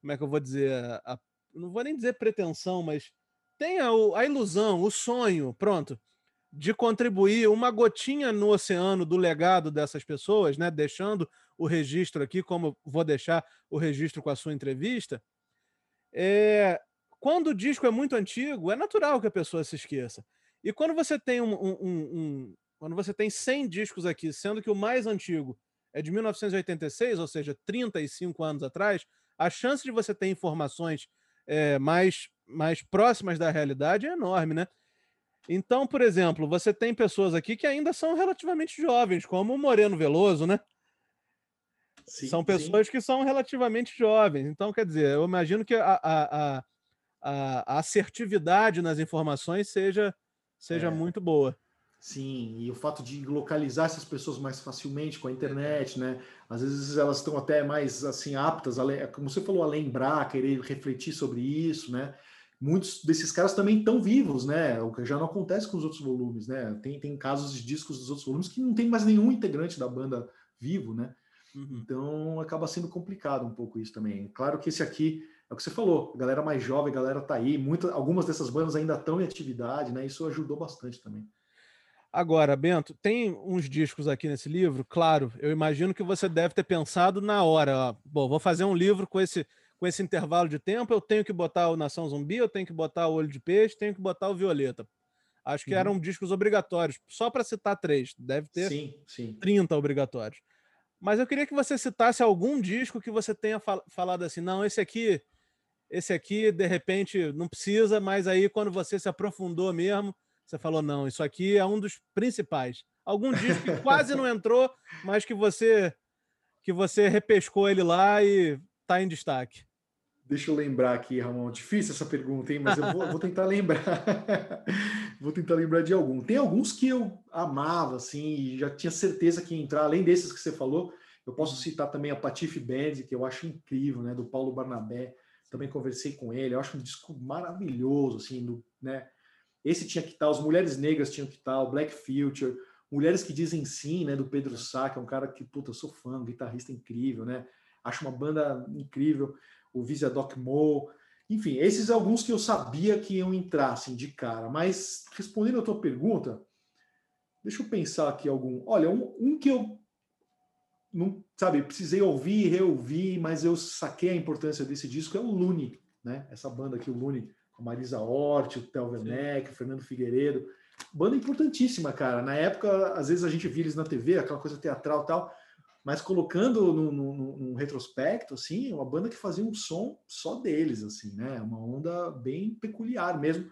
S1: Como é que eu vou dizer? A, não vou nem dizer pretensão, mas tenha a ilusão, o sonho, pronto, de contribuir uma gotinha no oceano do legado dessas pessoas, né? Deixando o registro aqui, como vou deixar o registro com a sua entrevista. É, quando o disco é muito antigo, é natural que a pessoa se esqueça. E quando você tem um, um, um, quando você tem 100 discos aqui, sendo que o mais antigo é de 1986, ou seja, 35 anos atrás, a chance de você ter informações é, mais, mais próximas da realidade é enorme, né? Então, por exemplo, você tem pessoas aqui que ainda são relativamente jovens, como o Moreno Veloso, né? Sim, são pessoas sim. que são relativamente jovens. Então, quer dizer, eu imagino que a, a, a, a assertividade nas informações seja, seja é. muito boa.
S2: Sim, e o fato de localizar essas pessoas mais facilmente com a internet, né? Às vezes elas estão até mais assim aptas, a, como você falou, a lembrar, a querer refletir sobre isso, né? Muitos desses caras também estão vivos, né? O que já não acontece com os outros volumes, né? Tem, tem casos de discos dos outros volumes que não tem mais nenhum integrante da banda vivo, né? Uhum. Então acaba sendo complicado um pouco isso também. Claro que esse aqui é o que você falou, a galera mais jovem, a galera tá aí, muita, algumas dessas bandas ainda estão em atividade, né? Isso ajudou bastante também.
S1: Agora, Bento, tem uns discos aqui nesse livro, claro, eu imagino que você deve ter pensado na hora, ó, bom, vou fazer um livro com esse, com esse intervalo de tempo, eu tenho que botar o Nação Zumbi, eu tenho que botar o Olho de Peixe, tenho que botar o Violeta. Acho que uhum. eram discos obrigatórios, só para citar três, deve ter sim, sim. 30 obrigatórios. Mas eu queria que você citasse algum disco que você tenha fal falado assim, não, esse aqui, esse aqui, de repente, não precisa, mas aí quando você se aprofundou mesmo, você falou, não, isso aqui é um dos principais. Algum disco que quase não entrou, mas que você que você repescou ele lá e está em destaque.
S2: Deixa eu lembrar aqui, Ramon. Difícil essa pergunta, hein? Mas eu vou, vou tentar lembrar. vou tentar lembrar de algum. Tem alguns que eu amava, assim, e já tinha certeza que ia entrar. Além desses que você falou, eu posso citar também a Patife Band, que eu acho incrível, né? Do Paulo Barnabé. Também conversei com ele. Eu acho um disco maravilhoso, assim, do, né? Esse tinha que estar, os Mulheres Negras tinham que estar, o Black Future, Mulheres que Dizem Sim, né, do Pedro Sá, que é um cara que, puta, eu sou fã, um guitarrista incrível, né? Acho uma banda incrível, o Visa Doc Mo. Enfim, esses alguns que eu sabia que iam entrar, assim, de cara. Mas, respondendo a tua pergunta, deixa eu pensar aqui algum. Olha, um, um que eu não, sabe, precisei ouvir e reouvir, mas eu saquei a importância desse disco, é o Lune, né? Essa banda aqui, o Lune, a Marisa Hort, o Theo Werneck, o Fernando Figueiredo. Banda importantíssima, cara. Na época, às vezes a gente via eles na TV, aquela coisa teatral e tal, mas colocando no, retrospecto, assim, é uma banda que fazia um som só deles, assim, né? Uma onda bem peculiar mesmo.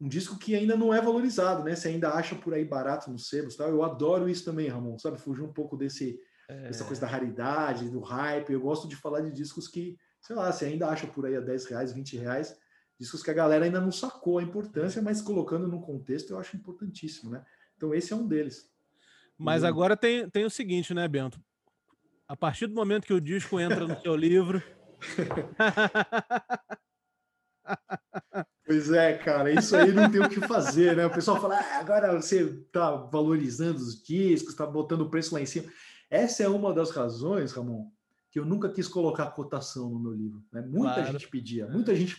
S2: Um disco que ainda não é valorizado, né? Você ainda acha por aí barato nos sebos, tal. Eu adoro isso também, Ramon, sabe? Fugir um pouco desse é... dessa coisa da raridade, do hype. Eu gosto de falar de discos que, sei lá, você ainda acha por aí a 10 reais, 20 reais, discos que a galera ainda não sacou a importância, mas colocando no contexto eu acho importantíssimo, né? Então esse é um deles.
S1: Mas agora tem, tem o seguinte, né, Bento? A partir do momento que o disco entra no seu livro.
S2: Pois é, cara, isso aí não tem o que fazer, né? O pessoal fala, ah, agora você tá valorizando os discos, tá botando o preço lá em cima. Essa é uma das razões, Ramon, que eu nunca quis colocar cotação no meu livro. Né? Muita claro. gente pedia, muita gente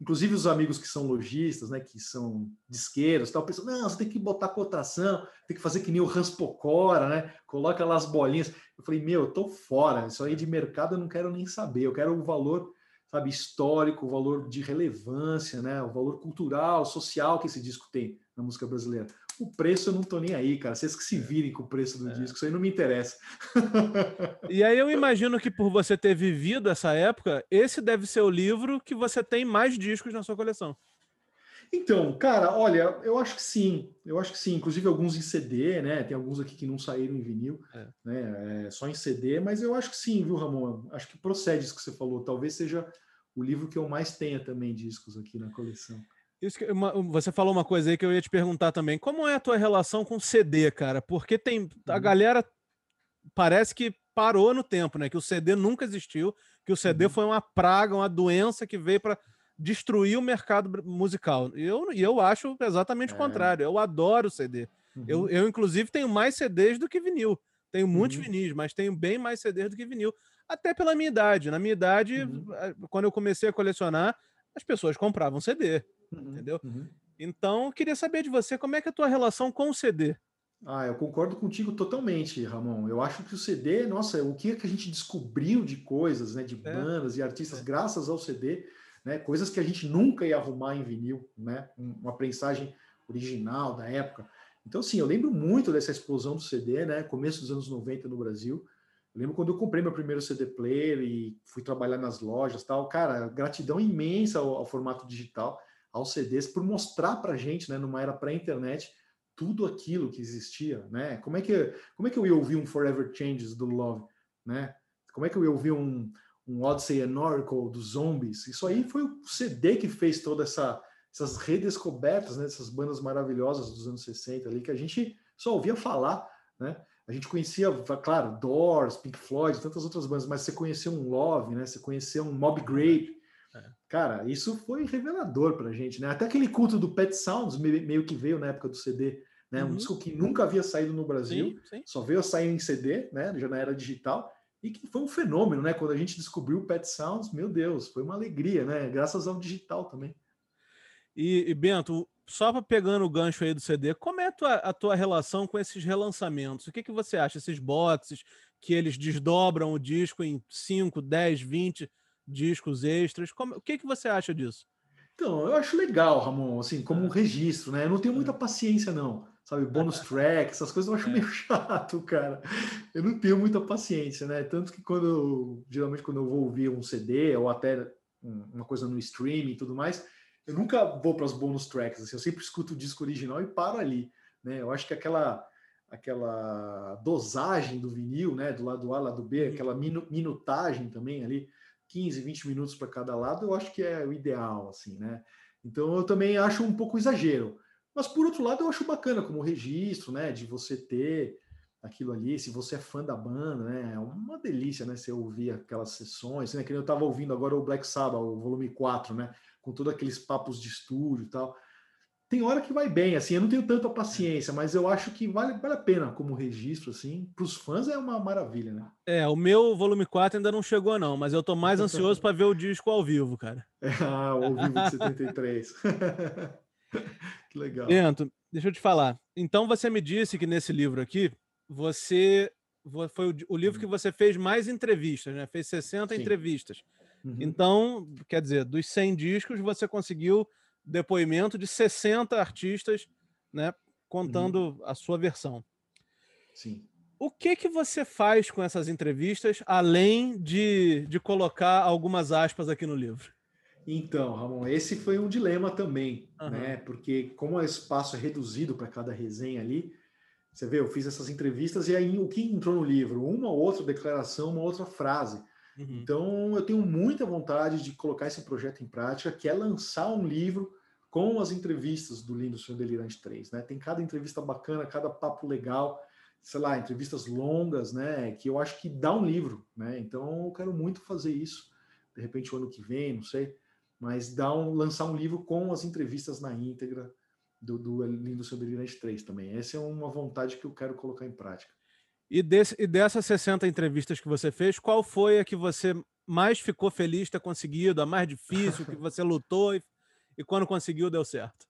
S2: inclusive os amigos que são lojistas, né, que são disqueiros, tal, pensam, não, você tem que botar cotação, tem que fazer que nem o Hans Pocora, né, coloca lá as bolinhas. Eu falei, meu, eu tô fora, isso aí de mercado eu não quero nem saber, eu quero o valor, sabe, histórico, o valor de relevância, né, o valor cultural, social que esse disco tem na música brasileira. O preço eu não tô nem aí, cara. Vocês que se é. virem com o preço do é. disco, isso aí não me interessa.
S1: E aí eu imagino que por você ter vivido essa época, esse deve ser o livro que você tem mais discos na sua coleção.
S2: Então, cara, olha, eu acho que sim. Eu acho que sim. Inclusive alguns em CD, né? Tem alguns aqui que não saíram em vinil, é. né? É, só em CD, mas eu acho que sim, viu, Ramon? Acho que procede isso que você falou. Talvez seja o livro que eu mais tenha também discos aqui na coleção.
S1: Uma, você falou uma coisa aí que eu ia te perguntar também. Como é a tua relação com CD, cara? Porque tem a uhum. galera parece que parou no tempo, né? Que o CD nunca existiu, que o CD uhum. foi uma praga, uma doença que veio para destruir o mercado musical. E eu, eu acho exatamente é. o contrário. Eu adoro CD. Uhum. Eu, eu, inclusive, tenho mais CDs do que vinil. Tenho muitos uhum. vinis, mas tenho bem mais CDs do que vinil. Até pela minha idade. Na minha idade, uhum. quando eu comecei a colecionar, as pessoas compravam CD. Uhum, entendeu? Uhum. Então, queria saber de você como é que é a tua relação com o CD.
S2: Ah, eu concordo contigo totalmente, Ramon. Eu acho que o CD, nossa, o que, é que a gente descobriu de coisas, né, de é. bandas e artistas, é. graças ao CD, né, coisas que a gente nunca ia arrumar em vinil, né, uma prensagem original da época. Então, sim, eu lembro muito dessa explosão do CD, né, começo dos anos 90 no Brasil. Eu lembro quando eu comprei meu primeiro CD player e fui trabalhar nas lojas, tal. Cara, gratidão imensa ao, ao formato digital aos CDs por mostrar para a gente, né, numa era pré-internet, tudo aquilo que existia, né? Como é que como é que eu ia ouvir um Forever Changes do Love, né? Como é que eu ia ouvir um, um Odyssey and Oracle dos Zombies? Isso aí foi o CD que fez toda essa essas redescobertas, né, essas bandas maravilhosas dos anos 60 ali que a gente só ouvia falar, né? A gente conhecia, claro, Doors, Pink Floyd, tantas outras bandas, mas você conheceu um Love, né? Você conheceu um Mob Grape, Cara, isso foi revelador pra gente, né? Até aquele culto do Pet Sounds meio que veio na época do CD, né? Uhum. Um disco que nunca havia saído no Brasil, sim, sim. só veio a sair em CD, né? Já na era digital, e que foi um fenômeno, né? Quando a gente descobriu o Pet Sounds, meu Deus, foi uma alegria, né? Graças ao digital também.
S1: E, e Bento, só para pegando o gancho aí do CD, como é a tua, a tua relação com esses relançamentos? O que, que você acha? Esses boxes que eles desdobram o disco em 5, 10, 20 discos extras. Como, o que, que você acha disso?
S2: Então, eu acho legal, Ramon, assim, como um é. registro, né? Eu não tenho muita é. paciência, não. Sabe, bônus track, essas coisas eu acho é. meio chato, cara. Eu não tenho muita paciência, né? Tanto que quando eu, geralmente quando eu vou ouvir um CD ou até uma coisa no streaming e tudo mais, eu nunca vou para as bônus tracks, assim, eu sempre escuto o disco original e paro ali, né? Eu acho que aquela aquela dosagem do vinil, né, do lado A, lado B, aquela minutagem também ali, 15, 20 minutos para cada lado, eu acho que é o ideal, assim, né? Então eu também acho um pouco exagero. Mas por outro lado, eu acho bacana como registro, né? De você ter aquilo ali, se você é fã da banda, né? É uma delícia, né? Você ouvir aquelas sessões, né? Que eu estava ouvindo agora o Black Sabbath, o volume 4, né? Com todos aqueles papos de estúdio e tal tem hora que vai bem, assim, eu não tenho tanta paciência, mas eu acho que vale, vale a pena como registro, assim, para os fãs é uma maravilha, né?
S1: É, o meu volume 4 ainda não chegou, não, mas eu tô mais ansioso para ver o disco ao vivo, cara.
S2: ah, o ao vivo de 73. que legal.
S1: Bento, deixa eu te falar. Então você me disse que nesse livro aqui, você foi o, livro que você fez mais entrevistas, né? Fez 60 Sim. entrevistas. Uhum. Então, quer dizer, dos 100 discos, você conseguiu depoimento de 60 artistas, né, contando uhum. a sua versão.
S2: Sim.
S1: O que que você faz com essas entrevistas, além de, de colocar algumas aspas aqui no livro?
S2: Então, Ramon, esse foi um dilema também, uhum. né? Porque como o espaço é reduzido para cada resenha ali, você vê, eu fiz essas entrevistas e aí o que entrou no livro? Uma ou outra declaração, uma outra frase. Uhum. Então, eu tenho muita vontade de colocar esse projeto em prática, que é lançar um livro com as entrevistas do Lindo Senhor Delirante 3, né? Tem cada entrevista bacana, cada papo legal, sei lá, entrevistas longas, né? Que eu acho que dá um livro, né? Então, eu quero muito fazer isso, de repente o ano que vem, não sei, mas dar um, lançar um livro com as entrevistas na íntegra do, do Lindo Senhor Delirante 3 também. Essa é uma vontade que eu quero colocar em prática.
S1: E, desse, e dessas 60 entrevistas que você fez, qual foi a que você mais ficou feliz de ter conseguido, a mais difícil, que você lutou e, e quando conseguiu deu certo?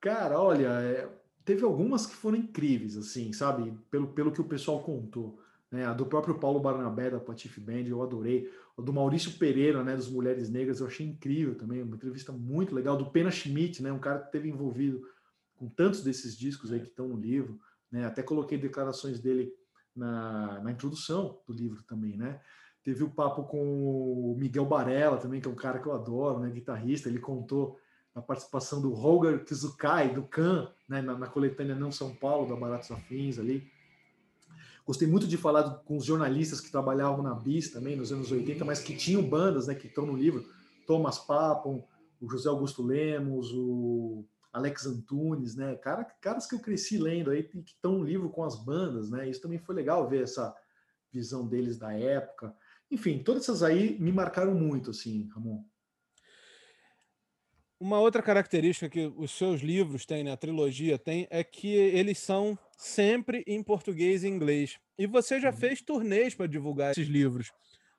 S2: Cara, olha, é, teve algumas que foram incríveis, assim, sabe? Pelo, pelo que o pessoal contou. Né? A do próprio Paulo Barnabé, da Patife Band, eu adorei. A do Maurício Pereira, né, dos Mulheres Negras, eu achei incrível também. Uma entrevista muito legal. Do Pena Schmidt, né, um cara que esteve envolvido com tantos desses discos aí que estão no livro. Né? Até coloquei declarações dele na, na introdução do livro também, né? Teve o papo com o Miguel Barella também, que é um cara que eu adoro, né? Guitarrista. Ele contou a participação do Roger Kizukai, do Can, né? na, na coletânea Não São Paulo, da Baratos Afins ali. Gostei muito de falar com os jornalistas que trabalhavam na BIS também, nos anos 80, mas que tinham bandas, né? Que estão no livro. Thomas Papon, o José Augusto Lemos, o Alex Antunes, né? Cara, caras que eu cresci lendo aí que estão no livro com as bandas, né? Isso também foi legal ver essa visão deles da época. Enfim, todas essas aí me marcaram muito, assim, Ramon.
S1: Uma outra característica que os seus livros têm, né, a trilogia tem, é que eles são sempre em português e inglês. E você já uhum. fez turnês para divulgar esses livros.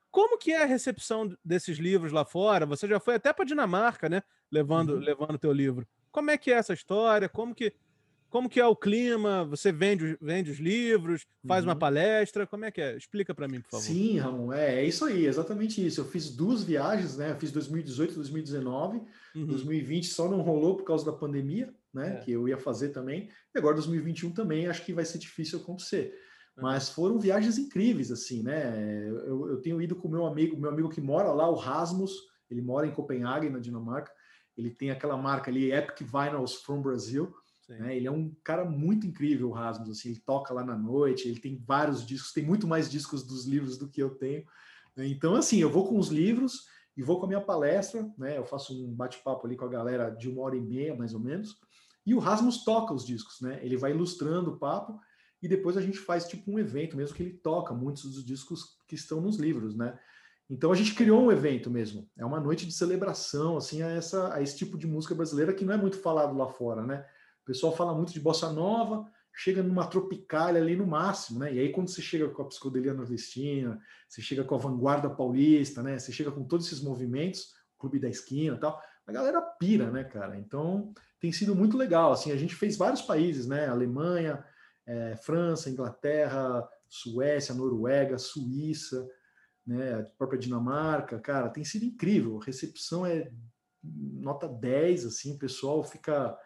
S1: Como que é a recepção desses livros lá fora? Você já foi até para Dinamarca, né, levando uhum. levando teu livro. Como é que é essa história? Como que, como que é o clima? Você vende, vende os livros, faz uhum. uma palestra? Como é que é? Explica para mim, por favor.
S2: Sim, Ramon, é, é, isso aí, exatamente isso. Eu fiz duas viagens, né? Eu fiz 2018 e 2019. Uhum. 2020 só não rolou por causa da pandemia, né? É. Que eu ia fazer também. E agora 2021 também acho que vai ser difícil acontecer. Uhum. Mas foram viagens incríveis, assim, né? Eu, eu tenho ido com meu amigo, meu amigo que mora lá, o Rasmus, ele mora em Copenhague, na Dinamarca. Ele tem aquela marca ali, Epic Vinyls from Brazil. Né? Ele é um cara muito incrível, o Rasmus. Assim, ele toca lá na noite, ele tem vários discos, tem muito mais discos dos livros do que eu tenho. Né? Então, assim, eu vou com os livros e vou com a minha palestra, né? Eu faço um bate-papo ali com a galera de uma hora e meia, mais ou menos. E o Rasmus toca os discos, né? Ele vai ilustrando o papo e depois a gente faz tipo um evento mesmo que ele toca muitos dos discos que estão nos livros, né? Então a gente criou um evento mesmo. É uma noite de celebração assim a essa a esse tipo de música brasileira que não é muito falado lá fora, né? O pessoal fala muito de bossa nova, chega numa tropicália ali no máximo, né? E aí quando você chega com a psicodelia nordestina, você chega com a vanguarda paulista, né? Você chega com todos esses movimentos, Clube da Esquina, tal, a galera pira, né, cara? Então tem sido muito legal. Assim, a gente fez vários países, né? Alemanha, é, França, Inglaterra, Suécia, Noruega, Suíça né? A própria Dinamarca, cara, tem sido incrível. A recepção é nota 10, assim, o pessoal fica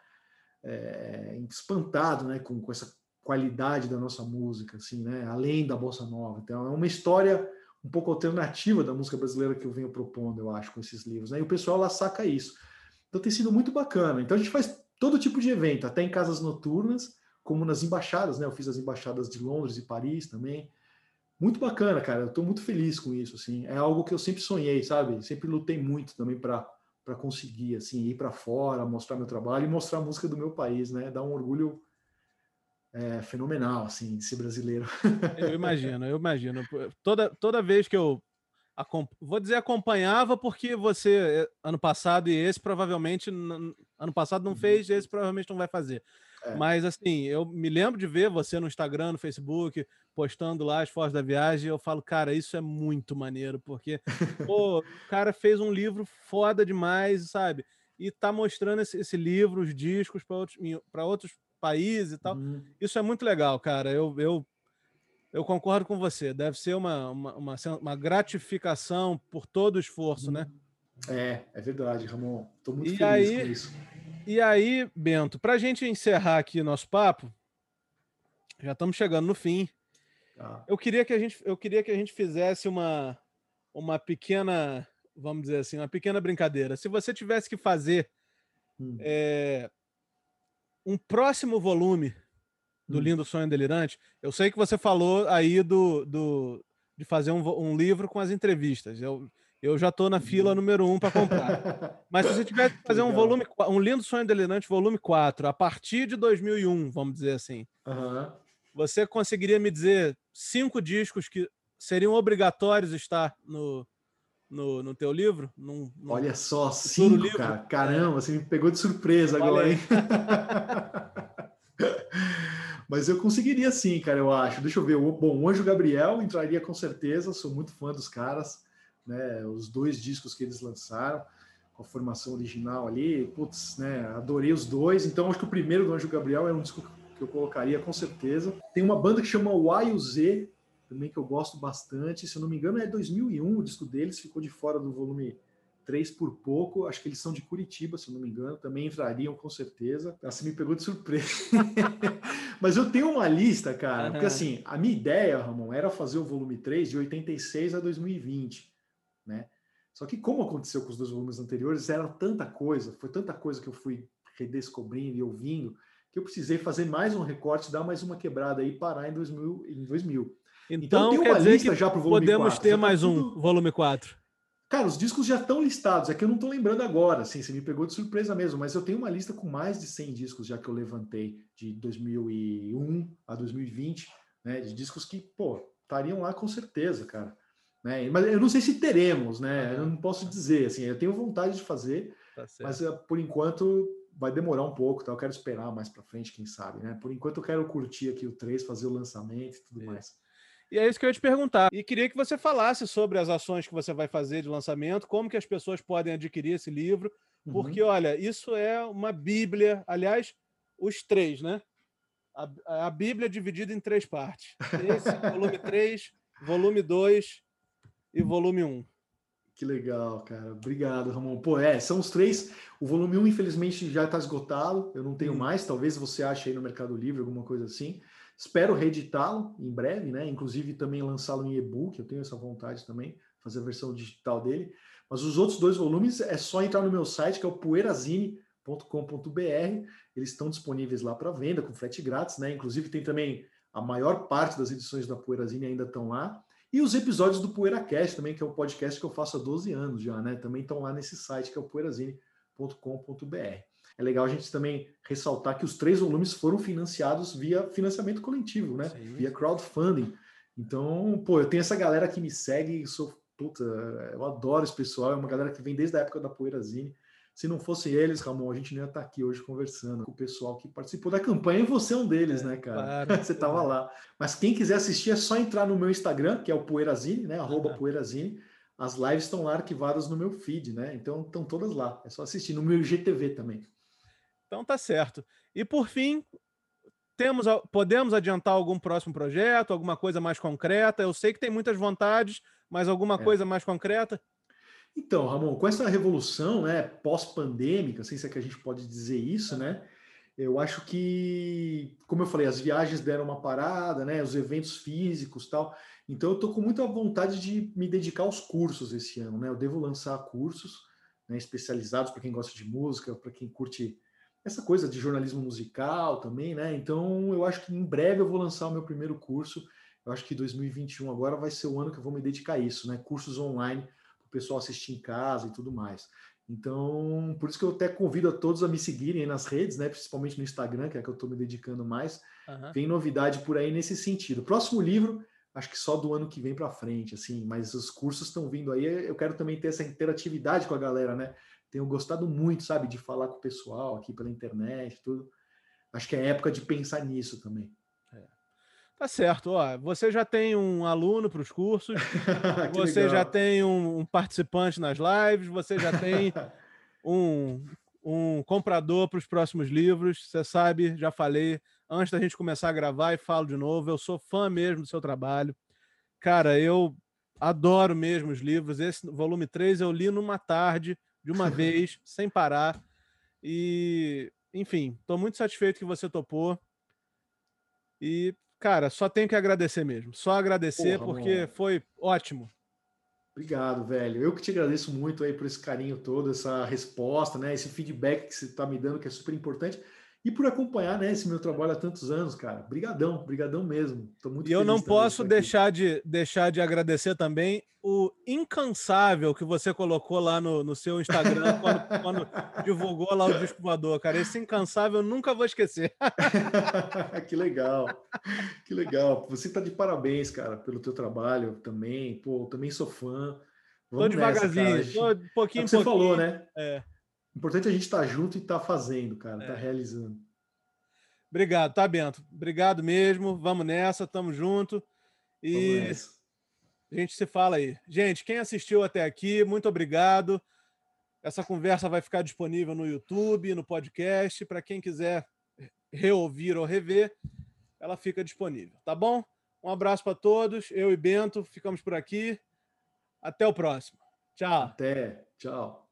S2: é, espantado, né, com, com essa qualidade da nossa música, assim, né, além da bossa nova. Então, é uma história um pouco alternativa da música brasileira que eu venho propondo, eu acho, com esses livros, né? E o pessoal lá saca isso. Então tem sido muito bacana. Então a gente faz todo tipo de evento, até em casas noturnas, como nas embaixadas, né? Eu fiz as embaixadas de Londres e Paris também muito bacana, cara. Eu estou muito feliz com isso, assim. É algo que eu sempre sonhei, sabe? Sempre lutei muito também para para conseguir assim ir para fora, mostrar meu trabalho e mostrar a música do meu país, né? Dá um orgulho é, fenomenal, assim, de ser brasileiro.
S1: Eu imagino, eu imagino. Toda toda vez que eu vou dizer acompanhava porque você eh, ano passado e esse provavelmente ano passado não fez, esse provavelmente não vai fazer. É. Mas assim, eu me lembro de ver você no Instagram, no Facebook, postando lá as fotos da viagem, e eu falo, cara, isso é muito maneiro, porque pô, o cara fez um livro foda demais, sabe? E tá mostrando esse, esse livro, os discos para outros, outros países e tal. Uhum. Isso é muito legal, cara. Eu, eu eu concordo com você. Deve ser uma, uma, uma, uma gratificação por todo o esforço, né?
S2: É, é verdade, Ramon. Estou muito
S1: E
S2: feliz
S1: aí-
S2: com isso.
S1: E aí, Bento, para a gente encerrar aqui nosso papo, já estamos chegando no fim.
S2: Tá.
S1: Eu queria que a gente, eu queria que a gente fizesse uma, uma pequena, vamos dizer assim, uma pequena brincadeira. Se você tivesse que fazer
S2: Hum.
S1: é, um próximo volume do
S2: Hum.
S1: Lindo Sonho Delirante, eu sei que você falou aí do, do de fazer um, um livro com as entrevistas. Eu, eu já estou na fila número um para comprar. Mas se você tivesse que fazer um volume, um Lindo Sonho Delirante, volume 4, a partir de 2001, vamos dizer assim,
S2: Aham.
S1: você conseguiria me dizer cinco discos que seriam obrigatórios estar no, no, no teu livro? Num- num-
S2: Olha só, cinco,
S1: livro.
S2: cara. Caramba, você me pegou de surpresa
S1: Olha
S2: agora, hein? Mas eu conseguiria sim, cara, eu acho. Deixa eu ver. Bom, o Anjo Gabriel entraria com certeza, sou muito fã dos caras, né? Os dois discos que eles lançaram, com a formação original ali, putz, né? Adorei os dois. Então, acho que o primeiro do Anjo Gabriel é um disco que eu colocaria com certeza. Tem uma banda que chama Y Z, também que eu gosto bastante. Se eu não me engano, é 2001 o disco deles, ficou de fora do volume 3 por pouco. Acho que eles são de Curitiba, se eu não me engano. Também entrariam com certeza. Assim me pegou de surpresa. Mas eu tenho uma lista, cara, porque
S1: Aham.
S2: assim, a minha ideia, Ramon, era fazer o volume 3 de 86 a 2020, né? Só que como aconteceu com os dois volumes anteriores, era tanta coisa, foi tanta coisa que eu fui redescobrindo e ouvindo, que eu precisei fazer mais um recorte, dar mais uma quebrada e parar em 2000. Em 2000.
S1: Então,
S2: tem
S1: quer
S2: uma
S1: dizer
S2: lista
S1: que
S2: já pro volume
S1: podemos
S2: 4,
S1: ter
S2: tá
S1: mais um
S2: tudo-
S1: volume 4.
S2: Cara, os discos já estão listados, é que eu não estou lembrando agora, assim, você me pegou de surpresa mesmo, mas eu tenho uma lista com mais de 100 discos já que eu levantei de 2001 a 2020, né, de discos que, pô, estariam lá com certeza, cara. Né? Mas eu não sei se teremos, né? Eu não posso dizer, assim, eu tenho vontade de fazer,
S1: Tá
S2: mas eh, por enquanto vai demorar um pouco, tá? Eu quero esperar mais para frente, quem sabe, né? Por enquanto eu quero curtir aqui o 3, fazer o lançamento e tudo
S1: Isso.
S2: mais.
S1: E é isso que eu ia te perguntar. E queria que você falasse sobre as ações que você vai fazer de lançamento, como que as pessoas podem adquirir esse livro,
S2: Uhum.
S1: porque, olha, isso é uma bíblia. Aliás, os três, né? A, a Bíblia é dividida em três partes. Esse, volume 3, volume 2 e volume 1.
S2: Que legal, cara. Obrigado, Ramon. Pô, é, são os três. O volume 1, infelizmente, já está esgotado. Eu não tenho
S1: Hum.
S2: mais. Talvez você ache aí no Mercado Livre alguma coisa assim. Espero reeditá-lo em breve, né? Inclusive também lançá-lo em e-book. Eu tenho essa vontade também, fazer a versão digital dele. Mas os outros dois volumes é só entrar no meu site, que é o poeirazine.com.br. Eles estão disponíveis lá para venda, com frete grátis, né? Inclusive tem também a maior parte das edições da Poeirazine ainda estão lá. E os episódios do PoeiraCast também, que é um podcast que eu faço há 12 anos já, né? Também estão lá nesse site, que é o poeirazine.com.br. É legal a gente também ressaltar que os três volumes foram financiados via financiamento coletivo, né?
S1: Sim.
S2: Via crowdfunding. Então, pô, eu tenho essa galera que me segue, sou puta, eu adoro esse pessoal, é uma galera que vem desde a época da Poeirazine. Se não fossem eles, Ramon, a gente não ia estar aqui hoje conversando com o pessoal que participou da campanha e você é um deles,
S1: É,
S2: né, cara?
S1: claro.
S2: você tava lá. Mas quem quiser assistir é só entrar no meu Instagram, que é o Poeirazine, né? Arroba. Poeirazine. As lives estão lá arquivadas no meu feed, né? Então estão todas lá. É só assistir no meu IGTV também.
S1: Então tá certo. E por fim, temos, podemos adiantar algum próximo projeto, alguma coisa mais concreta? Eu sei que tem muitas vontades, mas alguma
S2: É.
S1: coisa mais concreta?
S2: Então, Ramon, com essa revolução, né, pós-pandêmica, sei se é que a gente pode dizer isso, né? Eu acho que, como eu falei, as viagens deram uma parada, né? Os eventos físicos, tal. Então, eu tô com muita vontade de me dedicar aos cursos esse ano, né? Eu devo lançar cursos, né, especializados para quem gosta de música, para quem curte essa coisa de jornalismo musical também, né? Então, eu acho que em breve eu vou lançar o meu primeiro curso. Eu acho que 2021 agora vai ser o ano que eu vou me dedicar a isso, né? Cursos online o pessoal assistir em casa e tudo mais. Então, por isso que eu até convido a todos a me seguirem aí nas redes, né? Principalmente no Instagram, que é que eu estou me dedicando mais.
S1: Aham.
S2: Tem novidade por aí nesse sentido. Próximo livro, acho que só do ano que vem para frente, assim, mas os cursos estão vindo aí. Eu quero também ter essa interatividade com a galera, né? Tenho gostado muito, sabe, de falar com o pessoal aqui pela internet, tudo. Acho que é época de pensar nisso também.
S1: Tá certo. Ó, você já tem um aluno para os cursos, você já
S2: legal.
S1: tem um, um participante nas lives, você já tem um, um comprador para os próximos livros. Você sabe, já falei, antes da gente começar a gravar e falo de novo. Eu sou fã mesmo do seu trabalho. Cara, eu adoro mesmo os livros. Esse volume 3 eu li numa tarde, de uma vez, sem parar. E, enfim, estou muito satisfeito que você topou. E, cara, só tenho que agradecer mesmo. Só agradecer Porra, porque mano. foi ótimo.
S2: Obrigado, velho. Eu que te agradeço muito aí por esse carinho todo, essa resposta, né? Esse feedback que você está me dando, que é super importante e por acompanhar né, esse meu trabalho há tantos anos, cara. Brigadão, brigadão mesmo.
S1: Tô muito e eu não posso deixar de, deixar de agradecer também o incansável que você colocou lá no, no seu Instagram quando, quando, divulgou lá o disco voador, cara. Esse incansável eu nunca vou esquecer.
S2: que legal, que legal. Você está de parabéns, cara, pelo teu trabalho também. Pô, também sou fã.
S1: Vamos tô devagarzinho, nessa, tô um pouquinho, é
S2: você
S1: pouquinho.
S2: falou, né? É importante é a gente estar tá junto e estar tá fazendo, cara, estar tá é. tá realizando.
S1: Obrigado, tá, Bento? Obrigado mesmo. Vamos nessa, tamo junto. E a gente se fala aí. Gente, quem assistiu até aqui, muito obrigado. Essa conversa vai ficar disponível no YouTube, no podcast. Para quem quiser reouvir ou rever, ela fica disponível, tá bom? Um abraço para todos. Eu e Bento ficamos por aqui. Até o próximo. Tchau.
S2: Até. Tchau.